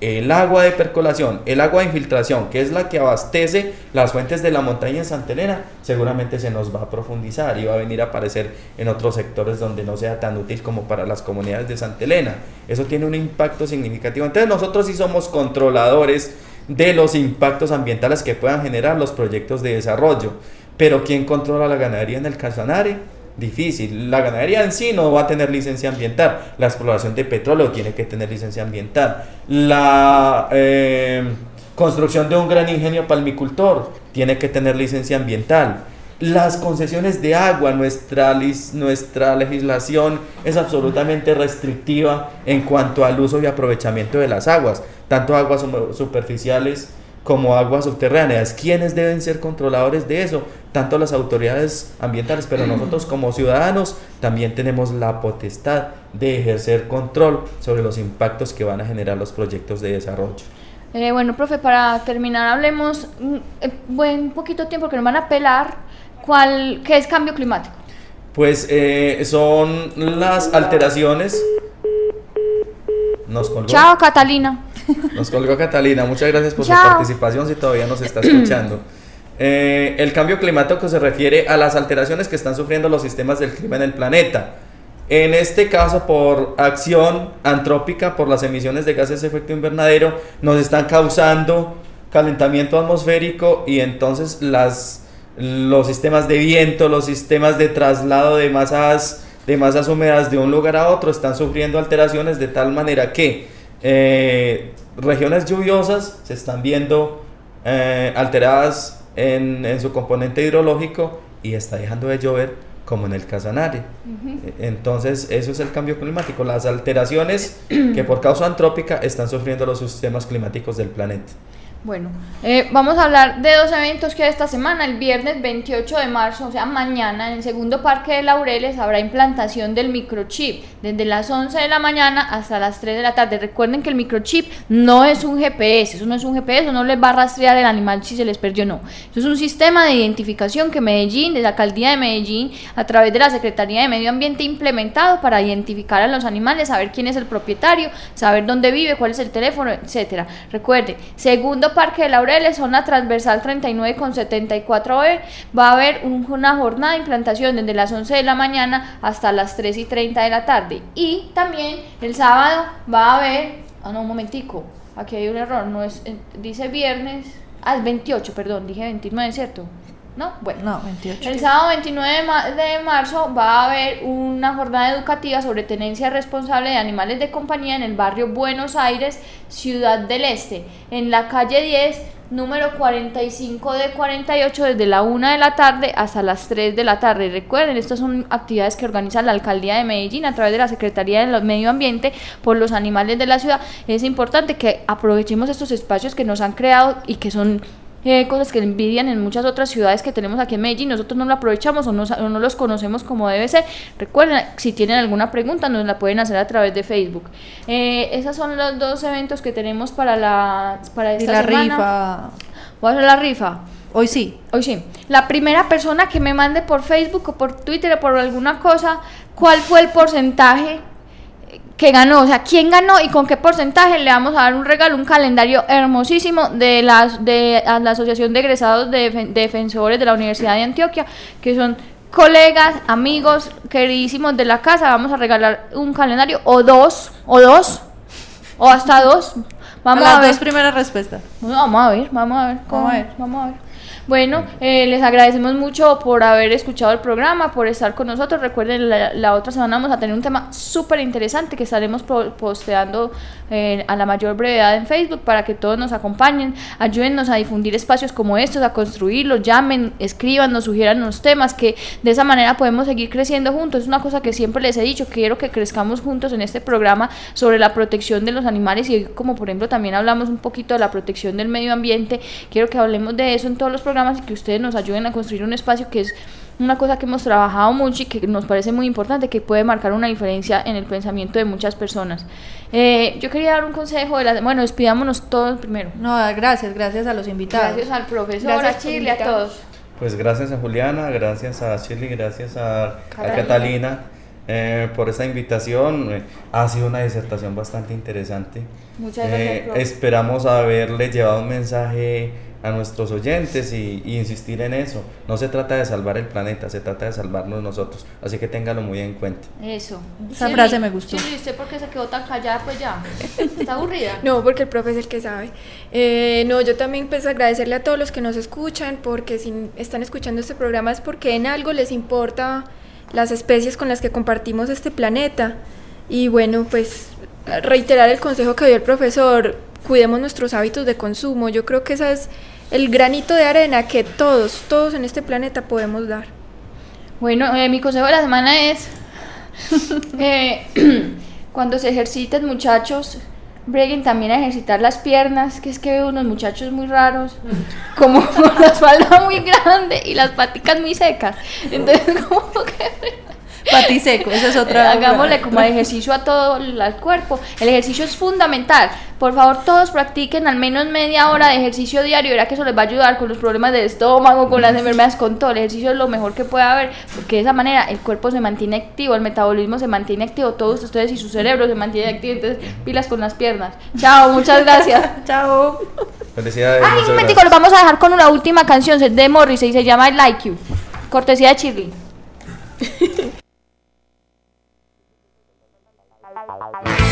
el agua de percolación, el agua de infiltración, que es la que abastece las fuentes de la montaña en Santa Elena, seguramente se nos va a profundizar y va a venir a aparecer en otros sectores donde no sea tan útil como para las comunidades de Santa Elena. Eso tiene un impacto significativo. Entonces nosotros sí somos controladores de los impactos ambientales que puedan generar los proyectos de desarrollo. Pero ¿quién controla la ganadería en el Casanare? Difícil. La ganadería en sí no va a tener licencia ambiental. La exploración de petróleo tiene que tener licencia ambiental. La eh, construcción de un gran ingenio palmicultor tiene que tener licencia ambiental. Las concesiones de agua, nuestra, nuestra legislación es absolutamente restrictiva en cuanto al uso y aprovechamiento de las aguas, tanto aguas superficiales como aguas subterráneas. ¿Quiénes deben ser controladores de eso? Tanto las autoridades ambientales, pero nosotros como ciudadanos también tenemos la potestad de ejercer control sobre los impactos que van a generar los proyectos de desarrollo. Eh, bueno, profe, para terminar, hablemos mm, eh, buen poquito tiempo que nos van a pelar cuál, qué es cambio climático. Pues eh, son las alteraciones. Nos colgó. Chao, Catalina. Nos colgó Catalina. Muchas gracias por su participación si todavía nos está escuchando. Eh, el cambio climático se refiere a las alteraciones que están sufriendo los sistemas del clima en el planeta. En este caso, por acción antrópica, por las emisiones de gases de efecto invernadero, nos están causando calentamiento atmosférico y entonces las, los sistemas de viento, los sistemas de traslado de masas, de masas húmedas de un lugar a otro están sufriendo alteraciones de tal manera que eh, regiones lluviosas se están viendo eh, alteradas en, en su componente hidrológico y está dejando de llover como en el Casanare. E- Entonces, eso es el cambio climático, las alteraciones que por causa antrópica están sufriendo los sistemas climáticos del planeta. Bueno, eh, vamos a hablar de dos eventos que esta semana. El viernes 28 de marzo, o sea, mañana, en el segundo Parque de Laureles habrá implantación del microchip desde las 11 de la mañana hasta las 3 de la tarde. Recuerden que el microchip no es un GPS, eso no es un GPS, eso no les va a rastrear el animal si se les perdió, no. Eso es un sistema de identificación que Medellín, de la alcaldía de Medellín, a través de la Secretaría de Medio Ambiente, implementado para identificar a los animales, saber quién es el propietario, saber dónde vive, cuál es el teléfono, etcétera. Recuerde, segundo Parque de Laureles, zona transversal 39 con 74B, va a haber un- una jornada de implantación desde las 11 de la mañana hasta las 3 y 30 de la tarde. Y también el sábado va a haber, ah no, un momentico, aquí hay un error, no es, eh, dice viernes, ah, es 28, perdón, dije 29, ¿cierto? ¿No? Bueno. No, 28. El sábado 29 de, ma- de marzo va a haber una jornada educativa sobre tenencia responsable de animales de compañía en el barrio Buenos Aires, Ciudad del Este, en la calle 10, número 45 de 48, desde la 1 de la tarde hasta las 3 de la tarde. Recuerden, estas son actividades que organiza la Alcaldía de Medellín a través de la Secretaría del Medio Ambiente por los animales de la ciudad. Es importante que aprovechemos estos espacios que nos han creado y que son eh, cosas que envidian en muchas otras ciudades que tenemos aquí en Medellín, nosotros no lo aprovechamos o no, o no los conocemos como debe ser. Recuerden, si tienen alguna pregunta, nos la pueden hacer a través de Facebook. Eh, esos son los dos eventos que tenemos para, la, para Y esta la semana. rifa. Voy a hacer la rifa. Hoy sí. Hoy sí. La primera persona que me mande por Facebook o por Twitter o por alguna cosa, ¿cuál fue el porcentaje que ganó? O sea, ¿quién ganó y con qué porcentaje? Le vamos a dar un regalo, un calendario hermosísimo de, las, de a la Asociación de Egresados de Defen- Defensores de la Universidad de Antioquia, que son colegas, amigos, queridísimos de la casa. Vamos a regalar un calendario o dos, o dos, o hasta dos. Vamos a a, las ver. dos primeras respuestas. Vamos a ver, vamos a ver. cómo- Vamos a ver. Vamos a ver. Bueno, eh, les agradecemos mucho por haber escuchado el programa, por estar con nosotros. Recuerden, la, otra semana vamos a tener un tema súper interesante que estaremos po- posteando eh, a la mayor brevedad en Facebook para que todos nos acompañen. Ayúdennos a difundir espacios como estos, a construirlos, llamen, escriban, nos sugieran los temas, que de esa manera podemos seguir creciendo juntos. Es una cosa que siempre les he dicho, quiero que crezcamos juntos en este programa sobre la protección de los animales y como por ejemplo también hablamos un poquito de la protección del medio ambiente, quiero que hablemos de eso en todos los programas y que ustedes nos ayuden a construir un espacio que es una cosa que hemos trabajado mucho y que nos parece muy importante, que puede marcar una diferencia en el pensamiento de muchas personas. Eh, yo quería dar un consejo de la... Bueno, despidámonos todos primero. No, gracias, gracias a los invitados. Gracias al profesor, Gracias a Chile, a todos. Pues gracias a Juliana, gracias a Shirley, gracias a, a Catalina. Catalina eh, por esta invitación. Eh, ha sido una disertación bastante interesante. Muchas gracias, Eh, esperamos haberle llevado un mensaje a nuestros oyentes y, y insistir en eso. No se trata de salvar el planeta, se trata de salvarnos nosotros. Así que téngalo muy en cuenta. Eso. Esa frase me gustó. Chili, ¿usted por qué se quedó tan callada? Pues ya. ¿Está aburrida? No, porque el profe es el que sabe. Eh, no, yo también pues agradecerle a todos los que nos escuchan, porque si están escuchando este programa es porque en algo les importa las especies con las que compartimos este planeta. Y bueno, pues reiterar el consejo que dio el profesor, cuidemos nuestros hábitos de consumo. Yo creo que ese es el granito de arena que todos, todos en este planeta podemos dar. Bueno, eh, mi consejo de la semana es eh, cuando se ejerciten muchachos, breguen también a ejercitar las piernas, que es que veo unos muchachos muy raros, como con la espalda muy grande y las paticas muy secas. Entonces, como que... Patiseco, esa es otra. Hagámosle como ejercicio a todo el cuerpo. El ejercicio es fundamental. Por favor, todos practiquen al menos media hora de ejercicio diario. Verá que eso les va a ayudar con los problemas del estómago, con las enfermedades, con todo. El ejercicio es lo mejor que puede haber, porque de esa manera el cuerpo se mantiene activo, el metabolismo se mantiene activo, todos ustedes y su cerebro se mantiene activo. Entonces, pilas con las piernas. Chao, muchas gracias. Chao. Felicidades. Ay, un momentico, los vamos a dejar con una última canción de Morrissey y se llama I Like You. Cortesía de Música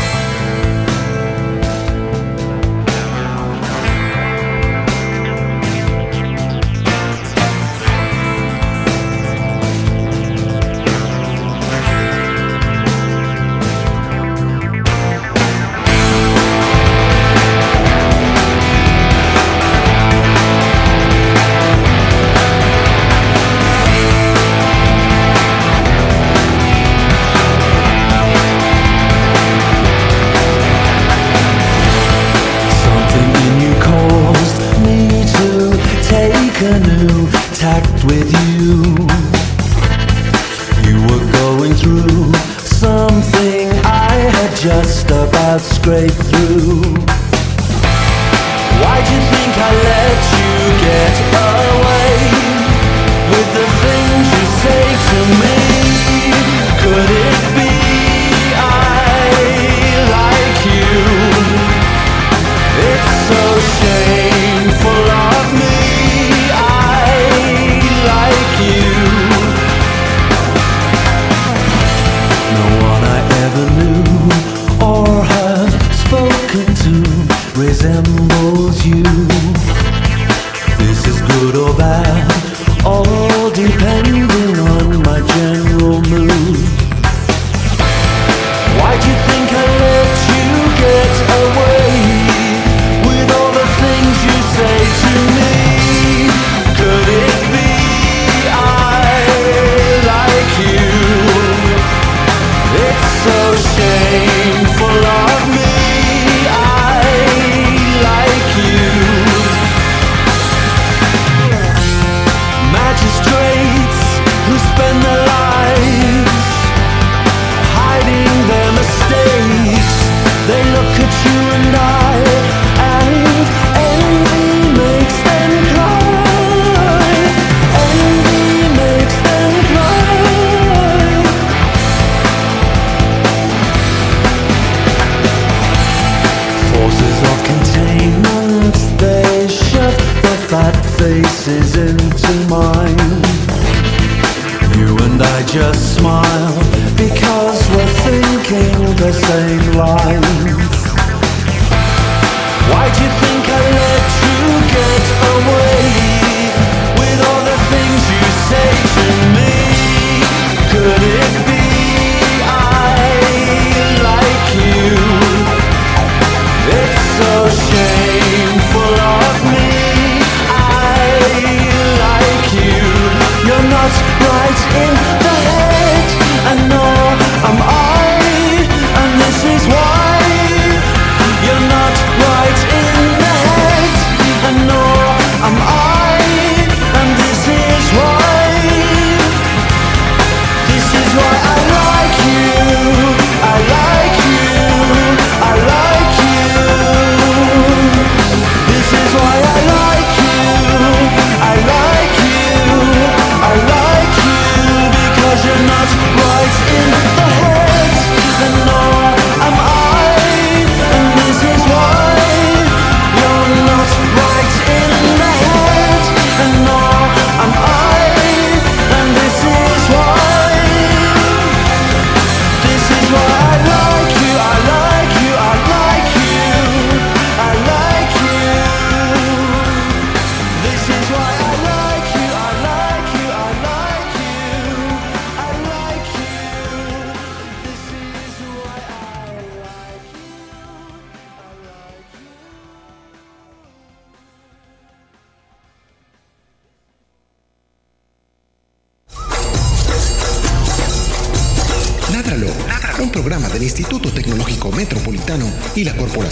just smile because we're thinking the same lines. Why do you think I let you get away with all the things you say to me? Could it be I like you? It's so shameful of me. I like you. You're not right in the